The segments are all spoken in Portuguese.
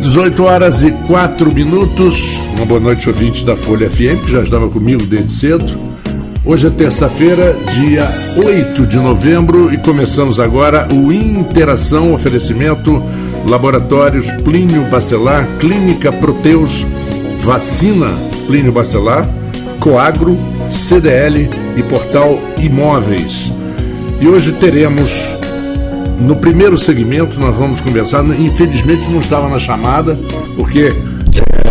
18 horas e 4 minutos. Uma boa noite, ouvinte da Folha FM, que já estava comigo desde cedo. Hoje é terça-feira, dia 8 de novembro, e começamos agora o Interação Oferecimento Laboratórios Plínio Bacelar, Clínica Proteus, Vacina Plínio Bacelar, Coagro, CDL e Portal Imóveis. E hoje teremos no primeiro segmento nós vamos conversar. Infelizmente não estava na chamada, porque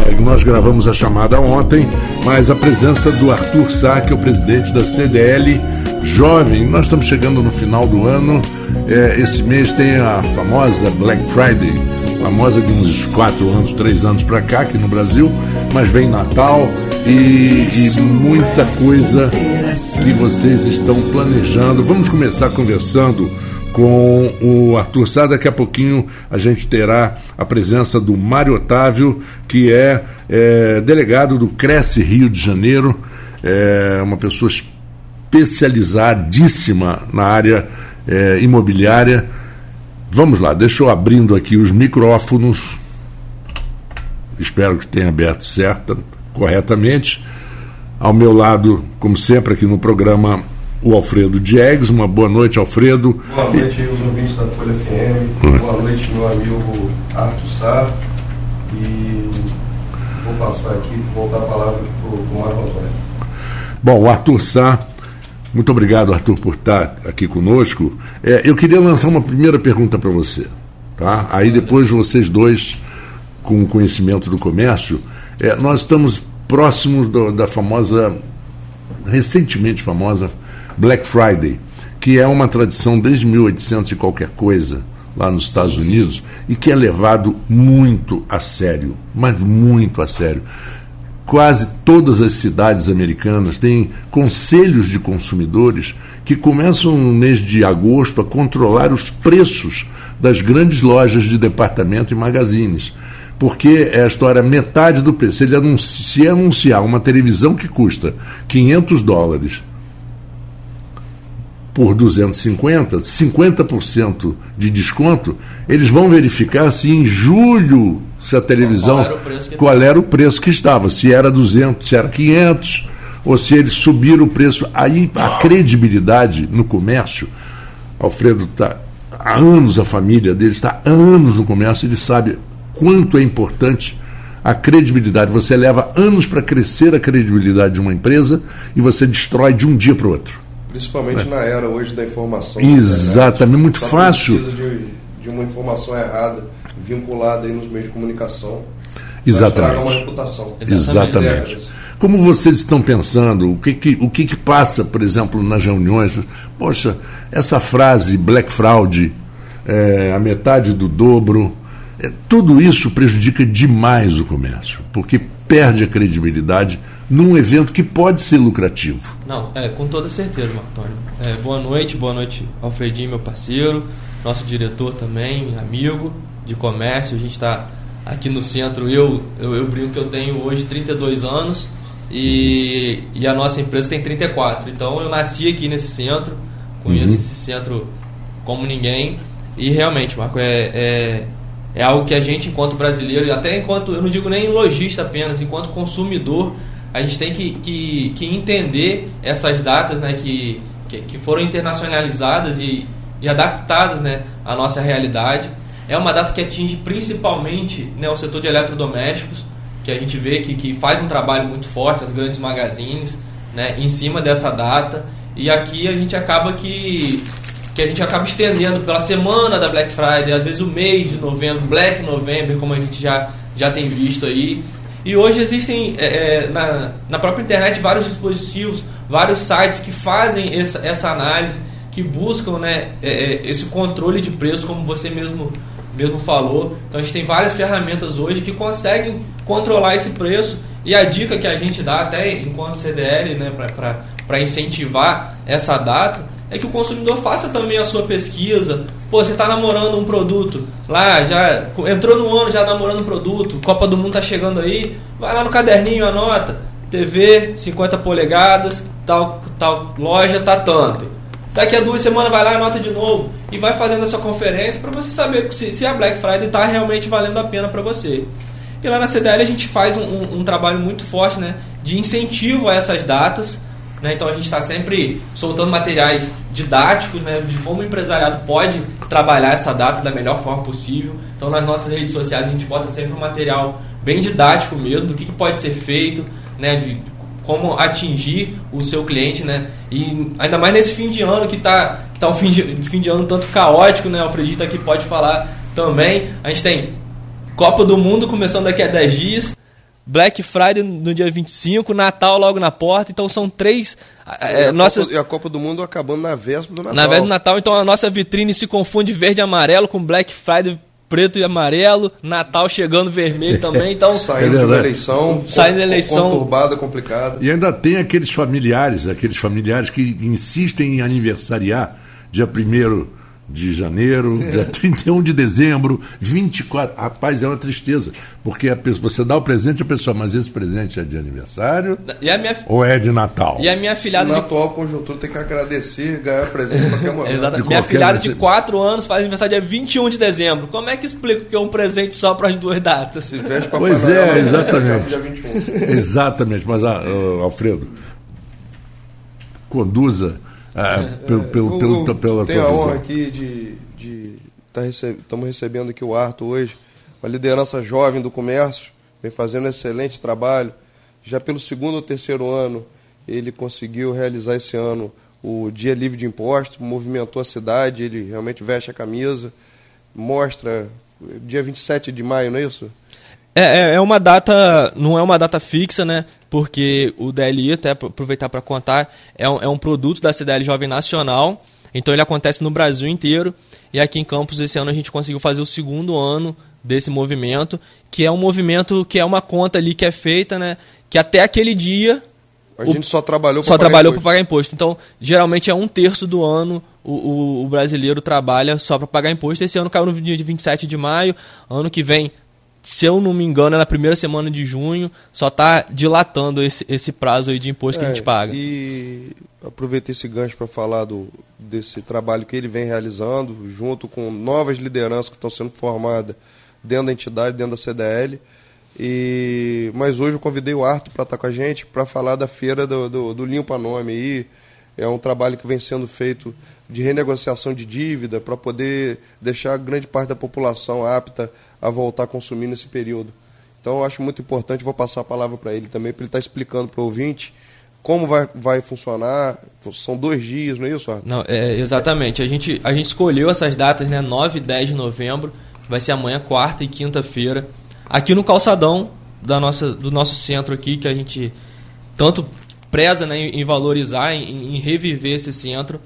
é, nós gravamos a chamada ontem, mas a presença do Arthur Sá, que é o presidente da CDL Jovem. Nós estamos chegando no final do ano. É, esse mês tem a famosa Black Friday, famosa de uns quatro anos, três anos para cá aqui no Brasil, mas vem Natal e, e, muita coisa que vocês estão planejando. Vamos começar conversando com o Arthur Sá. Daqui a pouquinho a gente terá a presença do Mário Otávio, que é, é delegado do Cresce Rio de Janeiro, é uma pessoa especializadíssima na área é, imobiliária. Vamos lá, deixa eu abrindo aqui os micrófonos. Espero que tenha aberto certa, corretamente. Ao meu lado, como sempre, aqui no programa o Alfredo Diegues. Uma boa noite, Alfredo. Boa noite aí, os ouvintes da Folha FM. Hum. Boa noite, meu amigo Arthur Sá. E vou passar aqui, voltar a palavra para o Marco Antônio. Bom, o Arthur Sá. Muito obrigado, Arthur, por estar aqui conosco. É, eu queria lançar uma primeira pergunta para você. Tá? Aí depois vocês dois, com o conhecimento do comércio, é, nós estamos próximos do, da famosa, recentemente famosa, Black Friday, que é uma tradição desde 1800 e qualquer coisa lá nos Estados sim, Unidos sim. e que é levado muito a sério, mas muito a sério. Quase todas as cidades americanas têm conselhos de consumidores que começam no mês de agosto a controlar os preços das grandes lojas de departamento e magazines. Porque é a história, metade do preço. Ele anuncia, se anunciar uma televisão que custa 500 dólares por 250, 50% de desconto, eles vão verificar se em julho se a televisão qual era o preço que, qual era o preço que estava, se era 200, se era 500, ou se eles subiram o preço. Aí a credibilidade no comércio, Alfredo está há anos a família dele está há anos no comércio, ele sabe quanto é importante a credibilidade. Você leva anos para crescer a credibilidade de uma empresa e você destrói de um dia para o outro. Principalmente é. na era hoje da informação. Exatamente, muito fácil. De, de uma informação errada vinculada aí nos meios de comunicação. Exatamente. uma reputação. Exatamente. Como vocês estão pensando? O que, que, o que, que passa, por exemplo, nas reuniões? Poxa, essa frase Black Fraud, é, a metade do dobro, é, tudo isso prejudica demais o comércio, porque perde a credibilidade num evento que pode ser lucrativo. Não, é, com toda certeza, Marco Antônio. É, boa noite, boa noite, Alfredinho, meu parceiro, nosso diretor também, amigo de comércio. A gente está aqui no centro. Eu, eu, eu brinco que eu tenho hoje 32 anos e, e a nossa empresa tem 34. Então eu nasci aqui nesse centro, conheço uhum. esse centro como ninguém. E realmente, Marco, é, é, é algo que a gente, enquanto brasileiro, e até enquanto, eu não digo nem lojista apenas, enquanto consumidor, a gente tem que, que, que entender essas datas né, que, que, que, foram internacionalizadas e, e adaptadas né, à nossa realidade. É uma data que atinge principalmente né, o setor de eletrodomésticos, que a gente vê que, que faz um trabalho muito forte, as grandes magazines, né, em cima dessa data. E aqui a gente acaba que, que a gente acaba estendendo pela semana da Black Friday, às vezes o mês de novembro, Black November, como a gente já, já tem visto aí. E hoje existem é, é, na, na própria internet vários dispositivos, vários sites que fazem essa, essa análise, que buscam né, é, é, esse controle de preço, como você mesmo, mesmo falou. Então a gente tem várias ferramentas hoje que conseguem controlar esse preço. E a dica que a gente dá até enquanto CDL né, para incentivar essa data é que o consumidor faça também a sua pesquisa. Pô, você está namorando um produto lá, já entrou no ano já namorando um produto, Copa do Mundo tá chegando aí, vai lá no caderninho, anota, TV 50 polegadas, tal, tal loja tá tanto. Daqui a duas semanas vai lá anota de novo. e vai fazendo essa conferência para você saber se, se a Black Friday está realmente valendo a pena para você. E lá na CDL a gente faz um, um, um, trabalho muito forte né, de incentivo a essas datas. Né? Então a gente está sempre soltando materiais didáticos né, de como o empresariado pode trabalhar essa data da melhor forma possível. Então nas nossas redes sociais a gente bota sempre um material bem didático mesmo, do que, que pode ser feito, né, de como atingir o seu cliente, né? E ainda mais nesse fim de ano que está que tá um fim de, fim de ano tanto caótico, né? O Alfredito aqui pode falar também. A gente tem Copa do Mundo começando daqui a 10 dias. Black Friday no dia 25, Natal logo na porta, então são três. É, e, a nossa... Copa, e a Copa do Mundo acabando na véspera do Natal. Na véspera do Natal, então a nossa vitrine se confunde verde e amarelo com Black Friday preto e amarelo, Natal chegando vermelho também, então saindo é da eleição, saindo da eleição conturbada, complicada. E ainda tem aqueles familiares, aqueles familiares que insistem em aniversariar dia primeiro de janeiro, dia 31 de dezembro, 24. Rapaz, é uma tristeza. Porque a pessoa, você dá o presente à pessoa, mas esse presente é de aniversário minha, ou é de Natal? E a minha filhada. Na de... atual conjuntura tem que agradecer ganhar presente em qualquer momento. Exatamente. Minha filhada de 4 anos faz aniversário dia 21 de dezembro. Como é que explico que é um presente só para as duas datas? Se veste pra pois é, exatamente. exatamente. Mas, ah, Alfredo, conduza é, pelo, pelo, pelo, eu, pela tenho a honra aqui de estar tá receb estamos recebendo aqui o Arthur hoje, uma liderança jovem do comércio, vem fazendo um excelente trabalho. Já pelo segundo ou terceiro ano, ele conseguiu realizar esse ano o Dia Livre de Impostos, movimentou a cidade, ele realmente veste a camisa, mostra dia 27 de maio, não é isso? É, é, é uma data, não é uma data fixa, né? Porque o DLI, até aproveitar para contar, é um, é um produto da CDL Jovem Nacional, então ele acontece no Brasil inteiro. E aqui em Campos, esse ano, a gente conseguiu fazer o segundo ano desse movimento, que é um movimento que é uma conta ali que é feita, né? Que até aquele dia. A gente só trabalhou para trabalhou para pagar imposto. Então, geralmente é um terço do ano o, o, o brasileiro trabalha só para pagar imposto. Esse ano caiu no dia 27 de maio. Ano que vem se eu não me engano, é na primeira semana de junho, só está dilatando esse, esse prazo aí de imposto é, que a gente é, paga. E aproveitei esse gancho para falar do, desse trabalho que ele vem realizando, junto com novas lideranças que estão sendo formadas dentro da entidade, dentro da CDL. E, mas hoje eu convidei o Arthur para estar com a gente para falar da feira do, do, do Limpa Nome aí. É um trabalho que vem sendo feito de renegociação de dívida para poder deixar grande parte da população apta a voltar a consumir nesse período. Então eu acho muito importante, vou passar a palavra para ele também, para ele estar tá explicando para o ouvinte como vai, vai funcionar. São dois dias, não é isso, Arthur? Não, é, exatamente. A gente, a gente escolheu essas datas, né? 9 e 10 de novembro, que vai ser amanhã, quarta e quinta-feira, aqui no calçadão da nossa, do nosso centro aqui, que a gente tanto preza né, em valorizar, em, em reviver esse centro.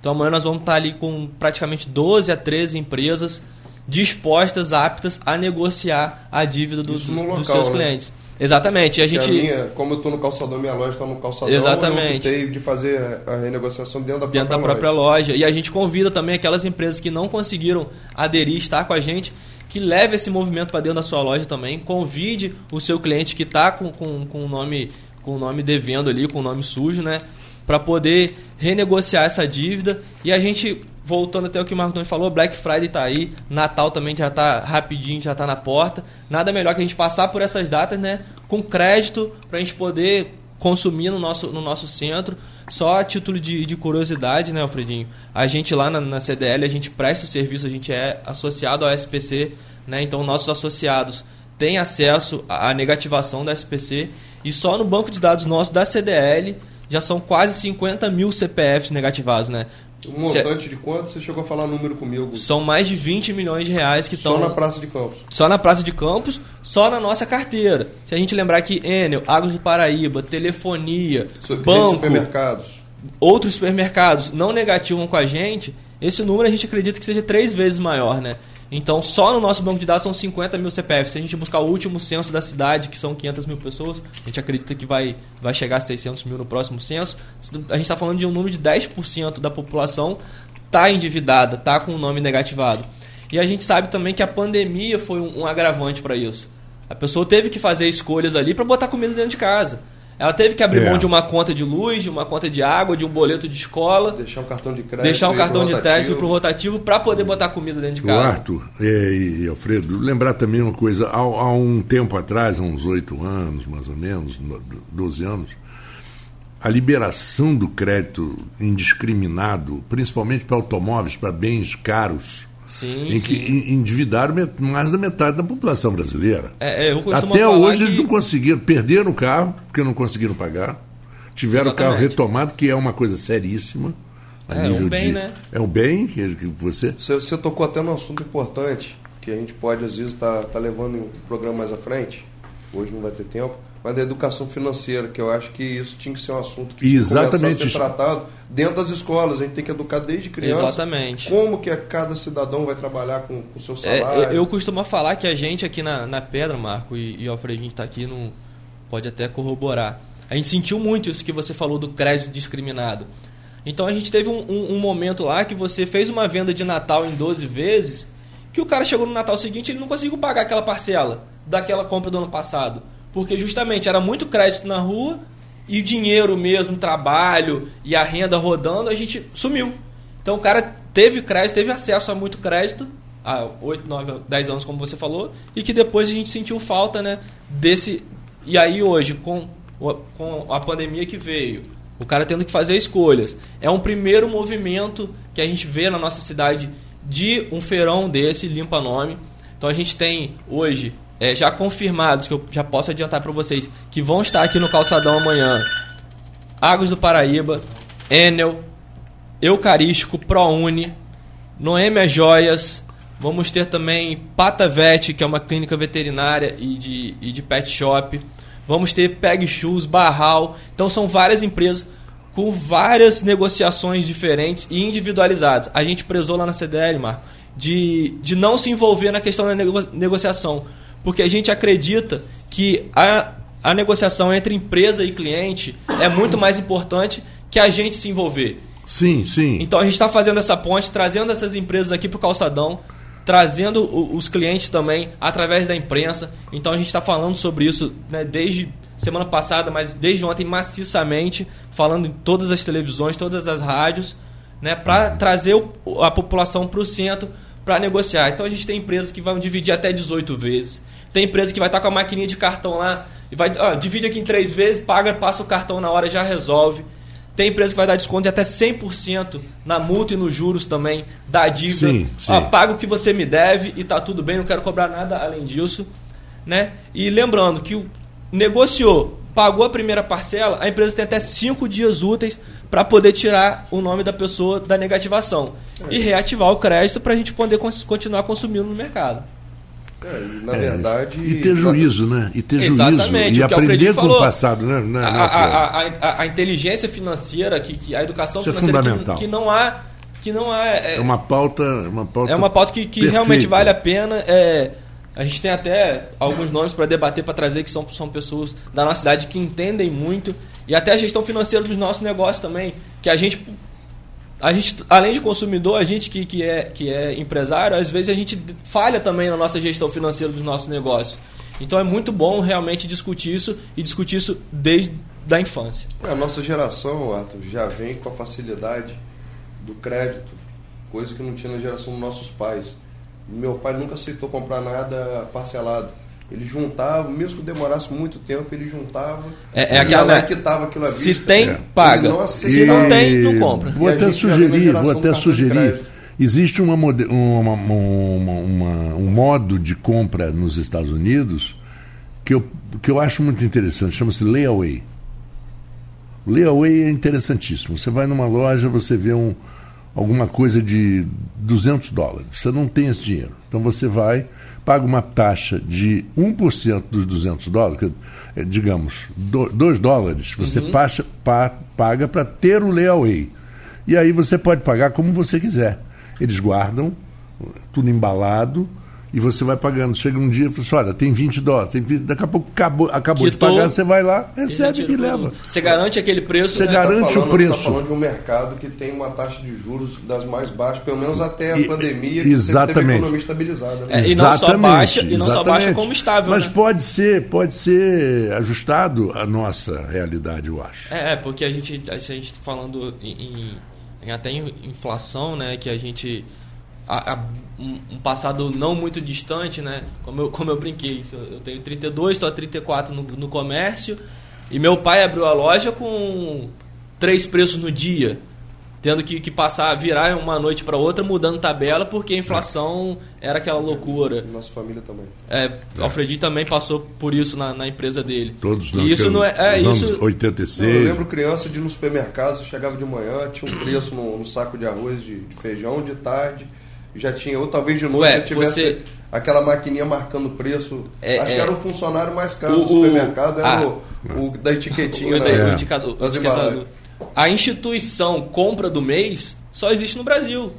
Então amanhã nós vamos estar ali com praticamente 12 a 13 empresas dispostas, aptas a negociar a dívida do, do, local, dos seus né? clientes. Exatamente. A gente... A minha, como eu estou no calçadão, minha loja está no calçadão, Exatamente. eu de fazer a renegociação dentro da dentro própria, da própria loja. loja. E a gente convida também aquelas empresas que não conseguiram aderir, estar com a gente, que leve esse movimento para dentro da sua loja também. Convide o seu cliente que está com, com, com o nome com o nome devendo ali, com o nome sujo, né? Para poder renegociar essa dívida. E a gente, voltando até o que o Marco falou, Black Friday está aí, Natal também já está rapidinho, já está na porta. Nada melhor que a gente passar por essas datas, né? Com crédito, para a gente poder consumir no nosso, no nosso centro. Só a título de, de curiosidade, né, Alfredinho? A gente lá na, na CDL, a gente presta o serviço, a gente é associado ao SPC, né? Então nossos associados têm acesso à negativação da SPC e só no banco de dados nosso da CDL já são quase 50 mil CPFs negativados, né? Um montante de quanto? Você chegou a falar um número comigo? São mais de 20 milhões de reais que estão. Só na Praça de Campos. Só na Praça de Campos, só na nossa carteira. Se a gente lembrar que Enel, Águas do Paraíba, telefonia, so, banco. Supermercados. Outros supermercados não negativam com a gente, esse número a gente acredita que seja três vezes maior, né? Então, só no nosso banco de dados são 50 mil CPFs. Se a gente buscar o último censo da cidade, que são 500 mil pessoas, a gente acredita que vai, vai chegar a 600 mil no próximo censo. A gente está falando de um número de 10% da população está endividada, está com o nome negativado. E a gente sabe também que a pandemia foi um, um agravante para isso. A pessoa teve que fazer escolhas ali para botar comida dentro de casa. Ela teve que abrir é. mão de uma conta de luz, de uma conta de água, de um boleto de escola. Deixar um cartão de crédito. Deixar um cartão de crédito para o rotativo para poder botar comida dentro de casa. O Arthur é, e Alfredo, lembrar também uma coisa. Há, há um tempo atrás, há uns oito anos, mais ou menos, 12 anos, a liberação do crédito indiscriminado, principalmente para automóveis, para bens caros, Sim, em sim. que endividaram mais da metade da população brasileira. É, é, Até hoje que... eles não conseguiram, perderam o carro, porque não conseguiram pagar, tiveram Exatamente. o carro retomado, que é uma coisa seríssima. é, nível um bem, de, né? É um bem que, que você... você... Você tocou até num assunto importante, que a gente pode, às vezes, estar tá, tá levando o programa mais à frente, hoje não vai ter tempo, mas da educação financeira, que eu acho que isso tinha que ser um assunto que Exatamente. tinha que ser tratado dentro das escolas. A gente tem que educar desde criança. Exatamente. Como que cada cidadão vai trabalhar com o seu é, salário. É, eu costumo falar que a gente aqui na, na Pedra, Marco, e, e o Alfredo, a gente está aqui, não, pode até corroborar. A gente sentiu muito isso que você falou do crédito discriminado. Então a gente teve um, um, um momento lá que você fez uma venda de Natal em 12 vezes, que o cara chegou no Natal seguinte e ele não conseguiu pagar aquela parcela daquela compra do ano passado. Porque justamente era muito crédito na rua e o dinheiro mesmo, trabalho e a renda rodando, a gente sumiu. Então o cara teve crédito, teve acesso a muito crédito há 8, 9, 10 anos, como você falou, e que depois a gente sentiu falta né, desse. E aí hoje, com, com a pandemia que veio, o cara tendo que fazer escolhas. É um primeiro movimento que a gente vê na nossa cidade de um feirão desse, limpa nome. Então a gente tem hoje é, já confirmados, que eu já posso adiantar para vocês, que vão estar aqui no Calçadão amanhã. Águas do Paraíba, Enel, Eucarístico, ProUni, Noêmia Joias, vamos ter também Patavete, que é uma clínica veterinária e de, e de pet shop. Vamos ter Peg Shoes, Barral. Então são várias empresas com várias negociações diferentes e individualizadas. A gente prezou lá na CDL, Marco, de, de não se envolver na questão da nego negociação porque a gente acredita que a, a negociação entre empresa e cliente é muito mais importante que a gente se envolver. Sim, sim. Então a gente está fazendo essa ponte, trazendo essas empresas aqui para o calçadão, trazendo os clientes também através da imprensa. Então a gente está falando sobre isso né, desde semana passada, mas desde ontem maciçamente, falando em todas as televisões, todas as rádios, né, para trazer o, a população para o centro para negociar. Então a gente tem empresas que vão dividir até 18 vezes. Tem empresa que vai estar com a maquininha de cartão lá e vai, ó, divide aqui em três vezes, paga, passa o cartão na hora já resolve. Tem empresa que vai dar desconto de até 100% na multa e nos juros também da dívida. Sim, sim. Ó, paga o que você me deve e tá tudo bem, não quero cobrar nada além disso. Né? E lembrando que negociou, pagou a primeira parcela, a empresa tem até cinco dias úteis para poder tirar o nome da pessoa da negativação é. e reativar o crédito para a gente poder continuar consumindo no mercado. É, na é, verdade. E ter juízo, né? E ter Exatamente, juízo. E aprender com o passado, né? né a, a, a, a, inteligência financeira, que, que a educação Isso é financeira, é fundamental. Que, que, não há. Que não há é, é, uma pauta. Uma pauta é uma pauta que, que realmente vale a pena. É, a gente tem até alguns nomes para debater, para trazer, que são, são pessoas da nossa cidade que entendem muito. E até a gestão financeira dos nossos negócios também. Que a gente a gente, além de consumidor, a gente que, que, é, que é empresário, às vezes a gente falha também na nossa gestão financeira dos nossos negócios. Então é muito bom realmente discutir isso e discutir isso desde a infância. A nossa geração, Arthur, já vem com a facilidade do crédito, coisa que não tinha na geração dos nossos pais. Meu pai nunca aceitou comprar nada parcelado. Ele juntava, mesmo que demorasse muito tempo, ele juntava. É, é aquela né, que tava aquilo à Se tem, paga. Se não tem, não compra. Vou até sugerir, vou até sugerir. Existe uma, uma, uma, um modo de compra nos Estados Unidos que eu, que eu acho muito interessante, chama-se layaway. Layaway é interessantíssimo. Você vai numa loja, você vê um, alguma coisa de 200 dólares. Você não tem esse dinheiro. Então você vai, paga uma taxa de 1% dos 200 dólares, é, digamos, 2 dólares, você uhum. paga, paga para ter o layaway. E aí você pode pagar como você quiser. Eles guardam tudo embalado e você vai pagando. Chega um dia e fala assim, olha, tem 20 dólares, tem 20, daqui a pouco acabou, acabou de pagar, você vai lá, recebe e, leva. Você garante aquele preço. Você né? garante tá falando, o preço. Está falando de um mercado que tem uma taxa de juros das mais baixas, pelo menos até a e, pandemia, que exatamente. teve a economia estabilizada. Né? É, e não só baixa, e não só baixa como estável. Mas né? pode ser, pode ser ajustado à nossa realidade, eu acho. É, porque a gente, a gente tá falando em, em, em até inflação, né, que a gente a, a, um, passado não muito distante, né? Como eu, como eu brinquei, eu tenho 32, estou a 34 no, no comércio e meu pai abriu a loja com três preços no dia, tendo que, que passar, virar uma noite para outra, mudando tabela, porque a inflação era aquela loucura. Nossa família também. É, o Alfredinho também passou por isso na, na empresa dele. Todos e isso não é, é isso 86. Não, eu lembro criança de ir no supermercado, chegava de manhã, tinha um preço no, no saco de arroz de, de feijão de tarde já tinha, ou talvez de noite Ué, já tivesse você... aquela maquininha marcando o preço. É, Acho é... que era o funcionário mais caro o, do supermercado, era o, o, da etiquetinha. O, né? o indicador, indicador. A instituição compra do mês só existe no Brasil.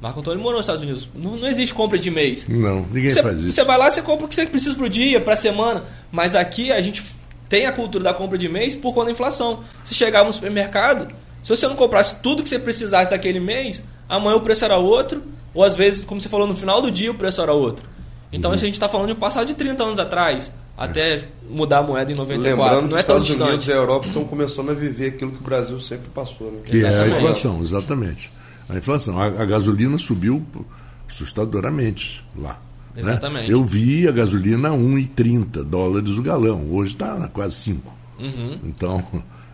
Marco Antônio morou nos Estados Unidos. Não, não existe compra de mês. Não, ninguém você, faz isso. Você vai lá, você compra o que você precisa pro dia, pra semana. Mas aqui a gente tem a cultura da compra de mês por conta da inflação. Se chegava no supermercado, se você não comprasse tudo que você precisasse daquele mês, amanhã o preço era outro ou às vezes, como você falou, no final do dia o preço era outro. Então uhum. isso a gente está falando de um passado de 30 anos atrás, até mudar a moeda em 94. Lembrando não é que tão Estados distante. Unidos e a Europa estão começando a viver aquilo que o Brasil sempre passou. Né? Que exatamente. é a inflação, exatamente. A inflação. A, a gasolina subiu assustadoramente lá. Né? Exatamente. Né? Eu vi a gasolina a 1,30 dólares o galão. Hoje está quase 5. Uhum. Então,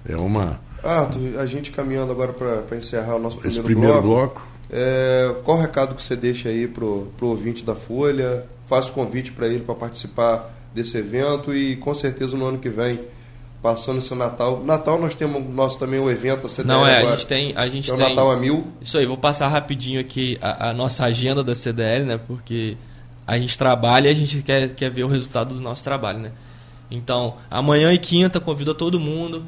é uma. Ah, a gente caminhando agora para encerrar o nosso primeiro, Esse primeiro bloco. bloco é, qual o recado que você deixa aí pro, pro ouvinte da Folha? Faz o convite para ele para participar desse evento e com certeza no ano que vem passando esse Natal. Natal nós temos nós também o evento, a CDL Não, é, agora, a gente tem... A gente é o tem, Natal a mil. Isso aí, vou passar rapidinho aqui a, a, nossa agenda da CDL, né? Porque a gente trabalha e a gente quer, quer ver o resultado do nosso trabalho, né? Então, amanhã e quinta, convido todo mundo.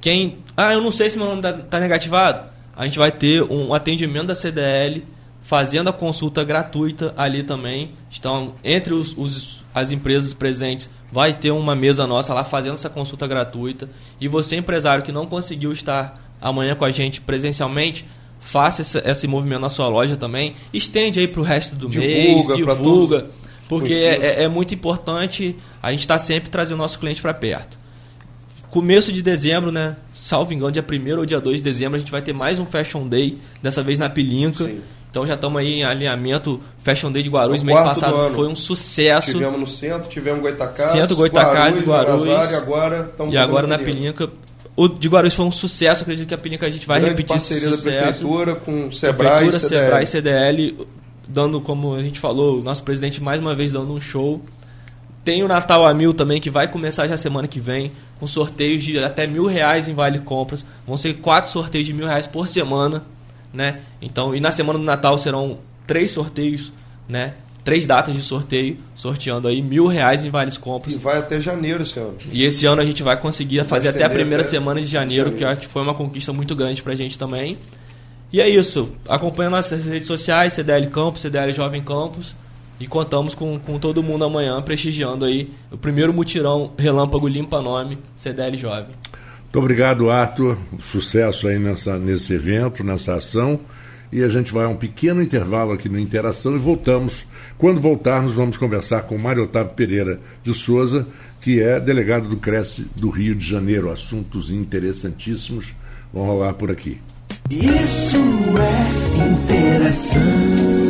Quem... Ah, eu não sei se meu nome tá, tá negativado a gente vai ter um atendimento da CDL fazendo a consulta gratuita ali também. Então, entre os, os, as empresas presentes, vai ter uma mesa nossa lá fazendo essa consulta gratuita. E você, empresário que não conseguiu estar amanhã com a gente presencialmente, faça esse, esse movimento na sua loja também. Estende aí para o resto do divulga, mês, divulga. Porque é, é, é, muito importante a gente estar tá sempre trazendo o nosso cliente para perto. Começo de dezembro, né? salvo engano, dia 1 ou dia 2 de dezembro, a gente vai ter mais um Fashion Day, dessa vez na Pilinca. Sim. Então já estamos aí em alinhamento. Fashion Day de Guarulhos, mês passado foi um sucesso. Tivemos no centro, tivemos Goitacás, centro, Goitacás e Guarulhos. e agora E agora na Pilinca. O de Guarulhos foi um sucesso, acredito que a Pilinca a gente vai Grande repetir esse sucesso. da Prefeitura com Sebrae Prefeitura, CDL. Sebrae e CDL, dando, como a gente falou, o nosso presidente mais uma vez dando um show. Tem o Natal a Mil também, que vai começar já semana que vem, com sorteios de até mil reais em Vale Compras. Vão ser quatro sorteios de mil reais por semana, né? Então, e na semana do Natal serão três sorteios, né? Três datas de sorteio, sorteando aí mil reais em Vales Compras. E vai até janeiro esse ano. E esse ano a gente vai conseguir fazer até a primeira até semana de janeiro, janeiro, que eu acho que foi uma conquista muito grande pra gente também. E é isso. Acompanha nossas redes sociais, CDL Campos, CDL Jovem Campos. E contamos com, com todo mundo amanhã prestigiando aí o primeiro mutirão Relâmpago Limpa Nome CDL Jovem. Muito obrigado, Arthur. Sucesso aí nessa, nesse evento, nessa ação. E a gente vai a um pequeno intervalo aqui no Interação e voltamos. Quando voltarmos, vamos conversar com Mário Otávio Pereira de Souza, que é delegado do Cresce do Rio de Janeiro. Assuntos interessantíssimos vão rolar por aqui. Isso é interação.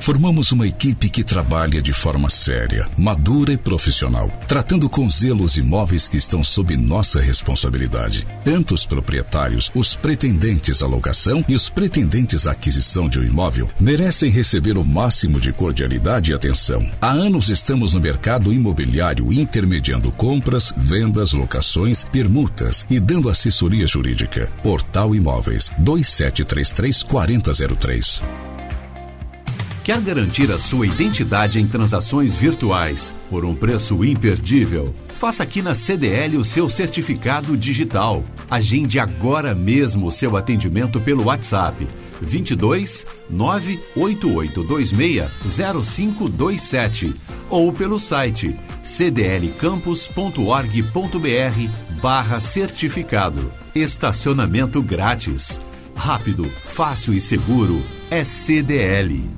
Formamos uma equipe que trabalha de forma séria, madura e profissional, tratando com zelo os imóveis que estão sob nossa responsabilidade. Tanto os proprietários, os pretendentes à locação e os pretendentes à aquisição de um imóvel merecem receber o máximo de cordialidade e atenção. Há anos estamos no mercado imobiliário intermediando compras, vendas, locações, permutas e dando assessoria jurídica. Portal Imóveis 2733 4003. Quer garantir a sua identidade em transações virtuais por um preço imperdível? Faça aqui na CDL o seu certificado digital. Agende agora mesmo o seu atendimento pelo WhatsApp 22 98826 0527 ou pelo site cdlcampus.org.br barra certificado. Estacionamento grátis. Rápido, fácil e seguro é CDL.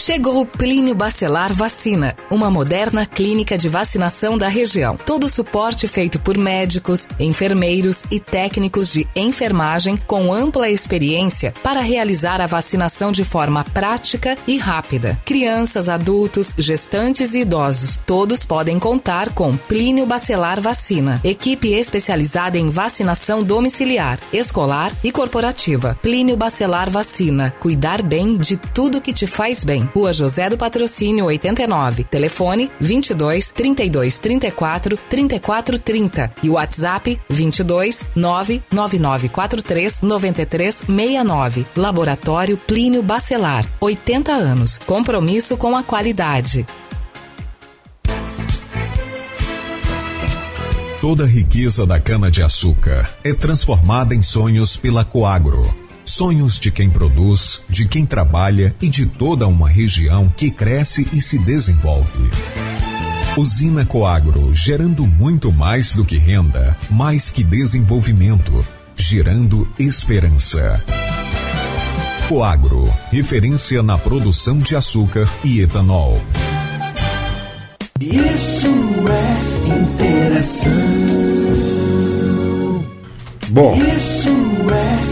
Chegou o Plínio Bacelar Vacina, uma moderna clínica de vacinação da região. Todo o suporte feito por médicos, enfermeiros e técnicos de enfermagem com ampla experiência para realizar a vacinação de forma prática e rápida. Crianças, adultos, gestantes e idosos, todos podem contar com Plínio Bacelar Vacina, equipe especializada em vacinação domiciliar, escolar e corporativa. Plínio Bacelar Vacina, cuidar bem de tudo que te faz bem. Rua José do Patrocínio 89. Telefone 22 32 34 34 30 e WhatsApp 22 99943 93 69. Laboratório Plínio Bacelar. 80 anos. Compromisso com a qualidade. Toda a riqueza da cana-de-açúcar é transformada em sonhos pela Coagro Sonhos de quem produz, de quem trabalha e de toda uma região que cresce e se desenvolve. Usina Coagro, gerando muito mais do que renda, mais que desenvolvimento, gerando esperança. Coagro, referência na produção de açúcar e etanol. Isso é interação. Bom. Isso é.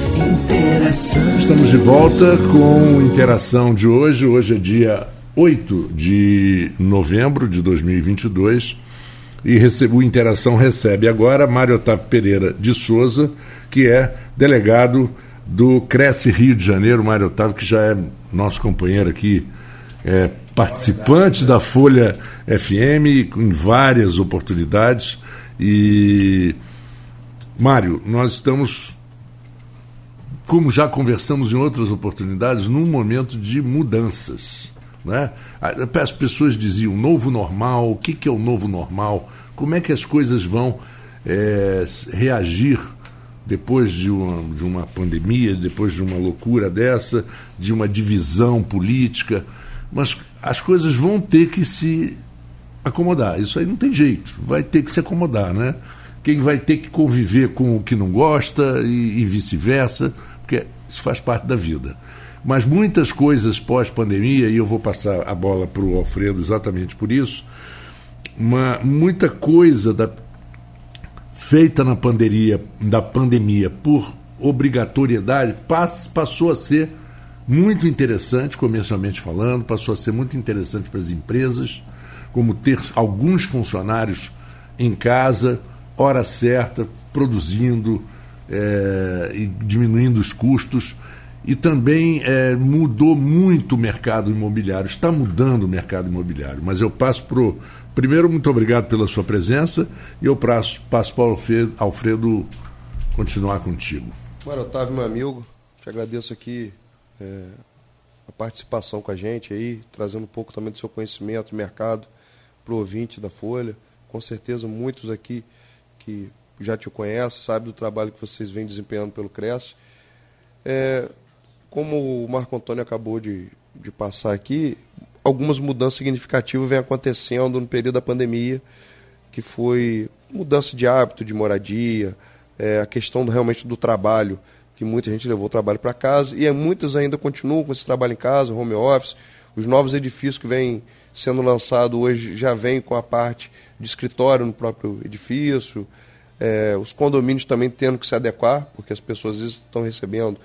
Estamos de volta com Interação de hoje. Hoje é dia 8 de novembro de 2022 e recebe, o Interação recebe agora Mário Otávio Pereira de Souza, que é delegado do Cresce Rio de Janeiro. Mário Otávio, que já é nosso companheiro aqui, é participante da Folha FM em várias oportunidades. E, Mário, nós estamos como já conversamos em outras oportunidades, num momento de mudanças. Né? As pessoas diziam novo normal, o que, que é o novo normal? Como é que as coisas vão é, reagir depois de uma, de uma pandemia, depois de uma loucura dessa, de uma divisão política? Mas as coisas vão ter que se acomodar. Isso aí não tem jeito, vai ter que se acomodar, né? Quem vai ter que conviver com o que não gosta e, e vice-versa porque isso faz parte da vida. Mas muitas coisas pós-pandemia, e eu vou passar a bola para o Alfredo exatamente por isso, uma, muita coisa da, feita na pandemia, da pandemia por obrigatoriedade pass, passou a ser muito interessante, comercialmente falando, passou a ser muito interessante para as empresas, como ter alguns funcionários em casa, hora certa, produzindo, é, e diminuindo os custos. E também é, mudou muito o mercado imobiliário, está mudando o mercado imobiliário. Mas eu passo para o. Primeiro, muito obrigado pela sua presença e eu passo, passo para o Alfredo, Alfredo continuar contigo. Mário Otávio, meu amigo, te agradeço aqui é, a participação com a gente aí, trazendo um pouco também do seu conhecimento mercado para o ouvinte da Folha. Com certeza, muitos aqui que já te conhece, sabe do trabalho que vocês vêm desempenhando pelo Cresce. É, como o Marco Antônio acabou de, de passar aqui, algumas mudanças significativas vêm acontecendo no período da pandemia, que foi mudança de hábito de moradia, é, a questão realmente do trabalho, que muita gente levou o trabalho para casa, e muitas ainda continuam com esse trabalho em casa, home office. Os novos edifícios que vêm sendo lançados hoje já vêm com a parte de escritório no próprio edifício, é, os condomínios também tendo que se adequar, porque as pessoas às vezes estão recebendo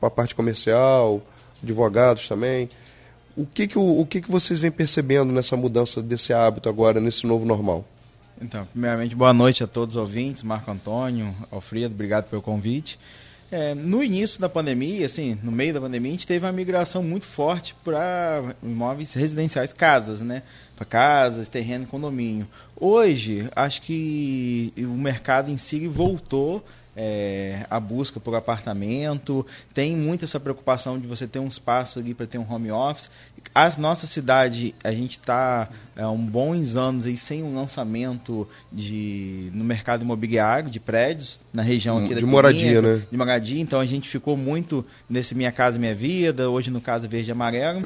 a parte comercial, advogados também. O que, que, o, o que, que vocês vêm percebendo nessa mudança desse hábito agora, nesse novo normal? Então, primeiramente, boa noite a todos os ouvintes, Marco Antônio, Alfredo, obrigado pelo convite. É, no início da pandemia, assim, no meio da pandemia, a gente teve uma migração muito forte para imóveis residenciais, casas, né? Para casas, terreno, condomínio. Hoje, acho que o mercado em si voltou é, a busca por apartamento, tem muito essa preocupação de você ter um espaço ali para ter um home office. A nossa cidade, a gente está há é, um bons anos aí sem um lançamento de, no mercado imobiliário de prédios, na região aqui de da moradia, né? De moradia, então a gente ficou muito nesse Minha Casa Minha Vida, hoje no Casa Verde e Amarelo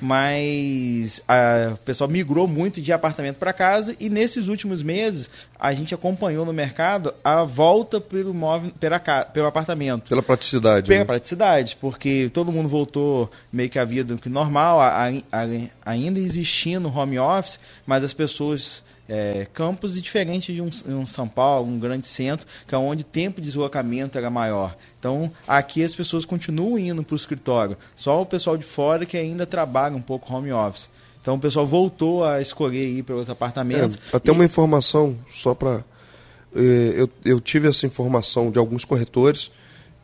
mas a, o pessoal migrou muito de apartamento para casa e nesses últimos meses a gente acompanhou no mercado a volta pelo móvel, pela, pelo apartamento. Pela praticidade. Pela né? praticidade, porque todo mundo voltou meio que a vida normal, a, a, ainda existindo home office, mas as pessoas é, campos diferentes de um, um, São Paulo, um grande centro, que é onde o tempo de deslocamento era maior. Então, aqui as pessoas continuam indo para o escritório. Só o pessoal de fora que ainda trabalha um pouco home office. Então, o pessoal voltou a escolher ir pelos apartamentos. É, até e... uma informação, só para... É, eu, eu tive essa informação de alguns corretores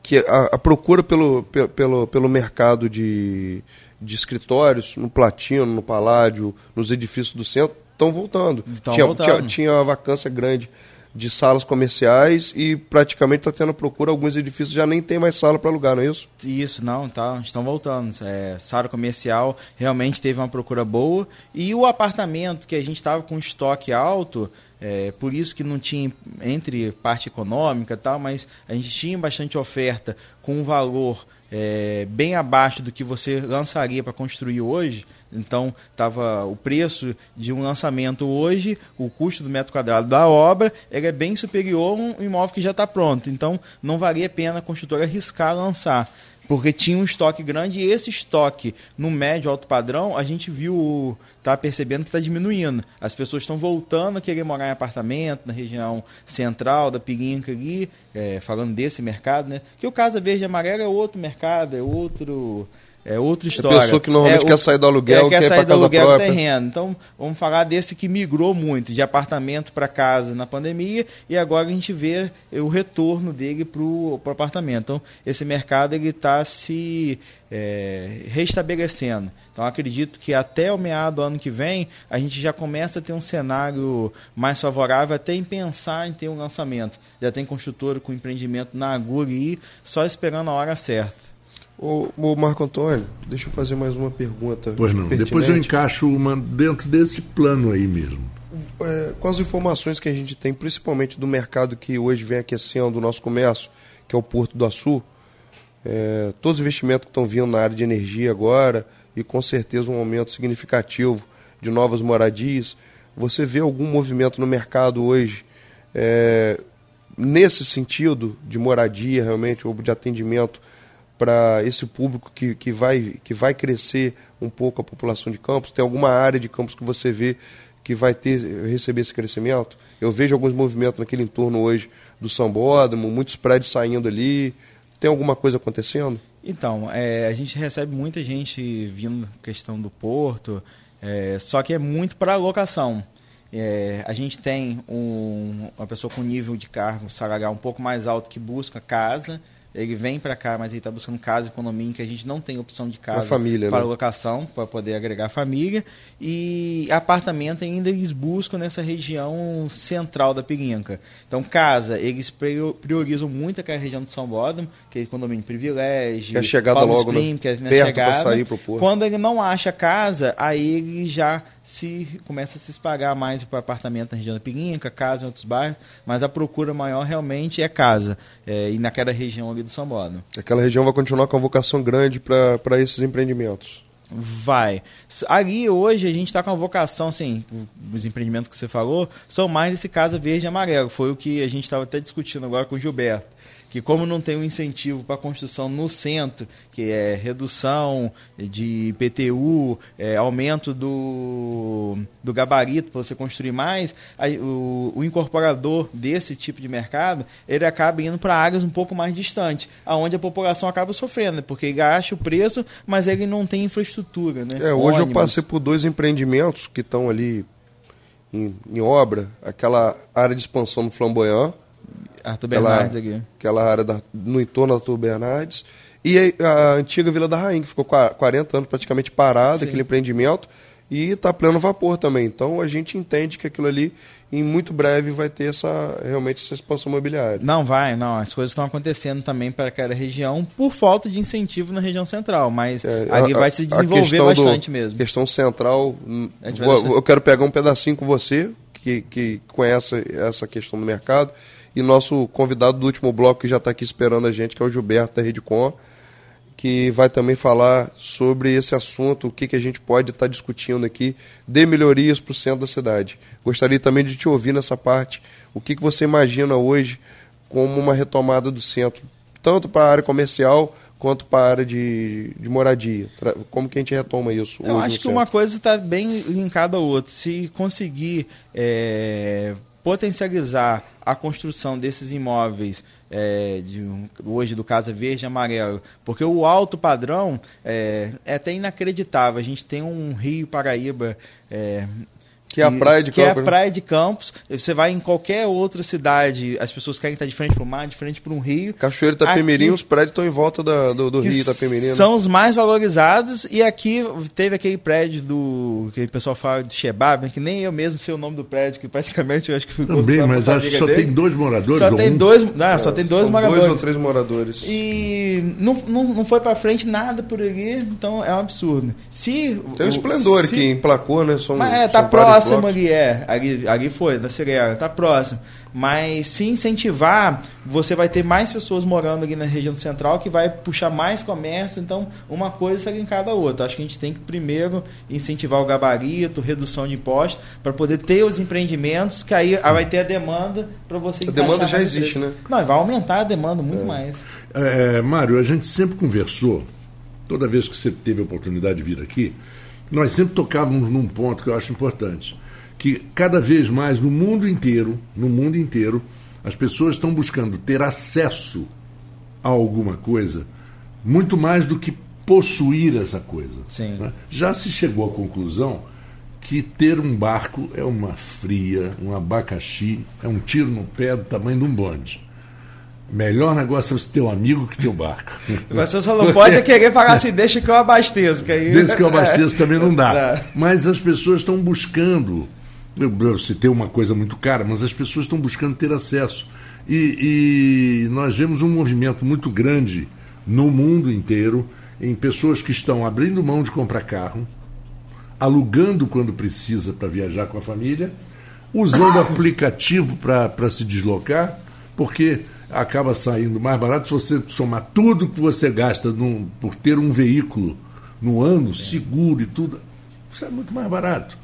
que a, a procura pelo, pelo, pelo mercado de, de escritórios, no Platino, no Paládio, nos edifícios do centro, estão voltando. Tinha, voltando. Tinha, tinha uma vacância grande de salas comerciais e praticamente está tendo procura. Alguns edifícios já nem tem mais sala para alugar, não é isso? Isso, não, tá, estão voltando. É, sala comercial realmente teve uma procura boa. E o apartamento que a gente estava com estoque alto, é, por isso que não tinha entre parte econômica e tal, mas a gente tinha bastante oferta com um valor é, bem abaixo do que você lançaria para construir hoje. Então, estava o preço de um lançamento hoje, o custo do metro quadrado da obra, ele é bem superior a um imóvel que já está pronto. Então, não valia a pena a construtora arriscar lançar porque tinha um estoque grande e esse estoque no médio alto padrão a gente viu tá percebendo que está diminuindo. As pessoas estão voltando a querer morar em apartamento na região central da Pirinca ali é, falando desse mercado né? Que o Casa Verde e Amarela é outro mercado é outro é outra história. A pessoa que normalmente é, quer sair do aluguel, é, quer, quer sair do aluguel própria. terreno. Então, vamos falar desse que migrou muito de apartamento para casa na pandemia e agora a gente vê o retorno dele para o apartamento. Então, esse mercado ele está se é, restabelecendo. Então, acredito que até o meado do ano que vem a gente já começa a ter um cenário mais favorável até em pensar em ter um lançamento. Já tem construtor com empreendimento na agulha e só esperando a hora certa. Ô, ô, Marco Antônio, deixa eu fazer mais uma pergunta. Pois não, pertinente. depois eu encaixo uma dentro desse plano aí mesmo. É, com as informações que a gente tem, principalmente do mercado que hoje vem aquecendo o nosso comércio, que é o Porto do Açu, é, todos os investimentos que estão vindo na área de energia agora, e com certeza um aumento significativo de novas moradias, você vê algum movimento no mercado hoje é, nesse sentido de moradia realmente, ou de atendimento para esse público que, que, vai, que vai crescer um pouco a população de Campos? Tem alguma área de Campos que você vê que vai ter receber esse crescimento? Eu vejo alguns movimentos naquele entorno hoje do Sambódromo, muitos prédios saindo ali. Tem alguma coisa acontecendo? Então, é, a gente recebe muita gente vindo questão do porto, é, só que é muito para locação. É, a gente tem um, uma pessoa com nível de cargo salarial um pouco mais alto que busca casa, ele vem para cá, mas ele está buscando casa econômica, que a gente não tem opção de casa família, para né? locação, para poder agregar família. E apartamento ainda eles buscam nessa região central da Pirinca. Então, casa, eles priorizam muito aquela região de São Bódromo, que é condomínio privilégio, que é chegada logo, Spring, né? que é perto para sair pro porto. Quando ele não acha casa, aí ele já se começa a se espalhar mais para apartamento na região da Pirinca, casa em outros bairros, mas a procura maior realmente é casa, é, e naquela região ali do São Bódromo. Aquela região vai continuar com a vocação grande para esses empreendimentos. Vai. Ali hoje a gente está com a vocação, assim, os empreendimentos que você falou, são mais desse casa verde e amarelo. Foi o que a gente estava até discutindo agora com o Gilberto que como não tem um incentivo para a construção no centro, que é redução de IPTU, é, aumento do, do gabarito para você construir mais, a, o, o, incorporador desse tipo de mercado, ele acaba indo para áreas um pouco mais distantes, aonde a população acaba sofrendo, porque ele acha o preço, mas ele não tem infraestrutura. Né? É, hoje Ônibus. eu passei por dois empreendimentos que estão ali em, em obra, aquela área de expansão do Flamboyant, Arthur Bernardes aquela, aqui. Aquela área da, no entorno do Arthur Bernardes. E a, antiga Vila da Rainha, que ficou 40 anos praticamente parada, Sim. aquele empreendimento, e está pleno vapor também. Então a gente entende que aquilo ali, em muito breve, vai ter essa realmente essa expansão imobiliária. Não vai, não. As coisas estão acontecendo também para aquela região por falta de incentivo na região central, mas é, ali a, vai se desenvolver bastante do, mesmo. Questão central, vou, eu quero pegar um pedacinho com você, que, que conhece essa questão do mercado e nosso convidado do último bloco que já está aqui esperando a gente, que é o Gilberto da Redcom, que vai também falar sobre esse assunto, o que, que a gente pode estar tá discutindo aqui de melhorias para o centro da cidade. Gostaria também de te ouvir nessa parte, o que, que você imagina hoje como uma retomada do centro, tanto para a área comercial quanto para a área de, de moradia. Como que a gente retoma isso? Eu acho que uma coisa está bem linkada à outra. Se conseguir é, potencializar a construção desses imóveis é, de, hoje do Casa Verde e Amarelo, porque o alto padrão é, é até inacreditável. A gente tem um Rio Paraíba é, que é a praia de que Campos. Que é a praia de Campos. Você vai em qualquer outra cidade, as pessoas querem estar de frente para o mar, de frente para um rio. Cachoeiro Itapemirim, aqui, os prédios estão em volta da, do, do rio Itapemirim. Né? São os mais valorizados. E aqui teve aquele prédio do. que o pessoal fala de Shebab, né, que nem eu mesmo sei o nome do prédio, que praticamente eu acho que ficou. Também, mas acho que só dele. tem dois moradores. Só tem um? dois. Não, é, só tem dois moradores. Dois ou três moradores. E não, não, não foi para frente nada por ali, então é um absurdo. Se, tem o, um esplendor se, que emplacou, né? São, mas é, tá próximo ali, é ali, ali foi, da Sirena, tá próximo. Mas se incentivar, você vai ter mais pessoas morando aqui na região central que vai puxar mais comércio, então uma coisa está linkada à outra. Acho que a gente tem que primeiro incentivar o gabarito, redução de impostos, para poder ter os empreendimentos, que aí vai ter a demanda para você A demanda já existe, né? Não, vai aumentar a demanda muito é. mais. É, Mário, a gente sempre conversou, toda vez que você teve a oportunidade de vir aqui, nós sempre tocávamos num ponto que eu acho importante que cada vez mais no mundo inteiro, no mundo inteiro, as pessoas estão buscando ter acesso a alguma coisa muito mais do que possuir essa coisa. Né? Já se chegou à conclusão que ter um barco é uma fria, um abacaxi, é um tiro no pé do tamanho de um bonde. Melhor negócio é você ter um amigo que ter um barco. Você só não pode querer falar assim, deixa que eu abasteço. Que aí... Deixa que eu abasteço também não dá. Mas as pessoas estão buscando eu citei uma coisa muito cara, mas as pessoas estão buscando ter acesso. E, e, nós vemos um movimento muito grande no mundo inteiro em pessoas que estão abrindo mão de comprar carro, alugando quando precisa para viajar com a família, usando aplicativo para se deslocar, porque acaba saindo mais barato se você somar tudo que você gasta num, por ter um veículo no ano, seguro e tudo. Isso é muito mais barato.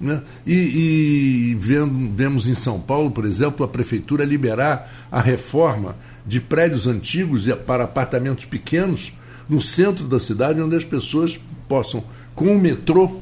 Né? E, e vendo, vemos em São Paulo, por exemplo, a prefeitura liberar a reforma de prédios antigos para apartamentos pequenos no centro da cidade, onde as pessoas possam, com o metrô,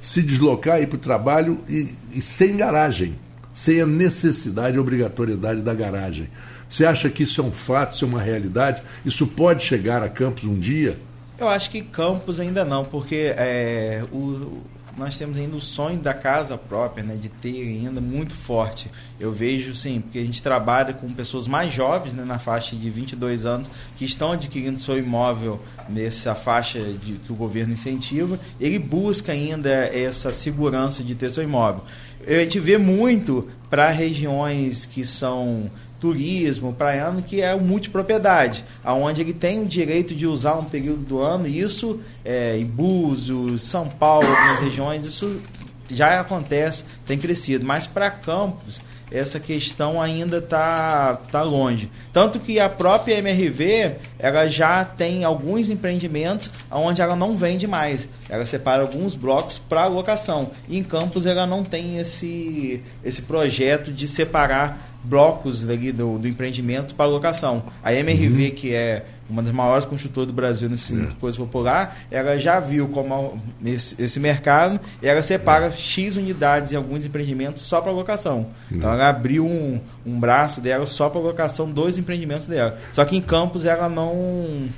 se deslocar e ir para o trabalho e, e sem garagem, sem a necessidade e obrigatoriedade da garagem. Você acha que isso é um fato, isso é uma realidade? Isso pode chegar a Campos um dia? Eu acho que Campos ainda não, porque é, o, nós temos ainda o sonho da casa própria, né, de ter ainda muito forte. Eu vejo, sim, porque a gente trabalha com pessoas mais jovens, né, na faixa de 22 anos, que estão adquirindo seu imóvel nessa faixa de, que o governo incentiva, ele busca ainda essa segurança de ter seu imóvel. A gente vê muito para regiões que são turismo, praiano, que é o multipropriedade, aonde ele tem o direito de usar um período do ano, e isso é, em Búzios, São Paulo, algumas regiões, isso já acontece, tem crescido, mas para Campos essa questão ainda está tá longe. Tanto que a própria MRV ela já tem alguns empreendimentos onde ela não vende mais. Ela separa alguns blocos para locação. E em Campos ela não tem esse, esse projeto de separar blocos ali do, do empreendimento para locação. A MRV, uhum. que é uma das maiores construtoras do Brasil nesse é. coisa popular, ela já viu como esse, esse mercado e ela separa é. X unidades em alguns empreendimentos só para locação. É. Então ela abriu um, um braço dela só para locação dos empreendimentos dela. Só que em Campos ela não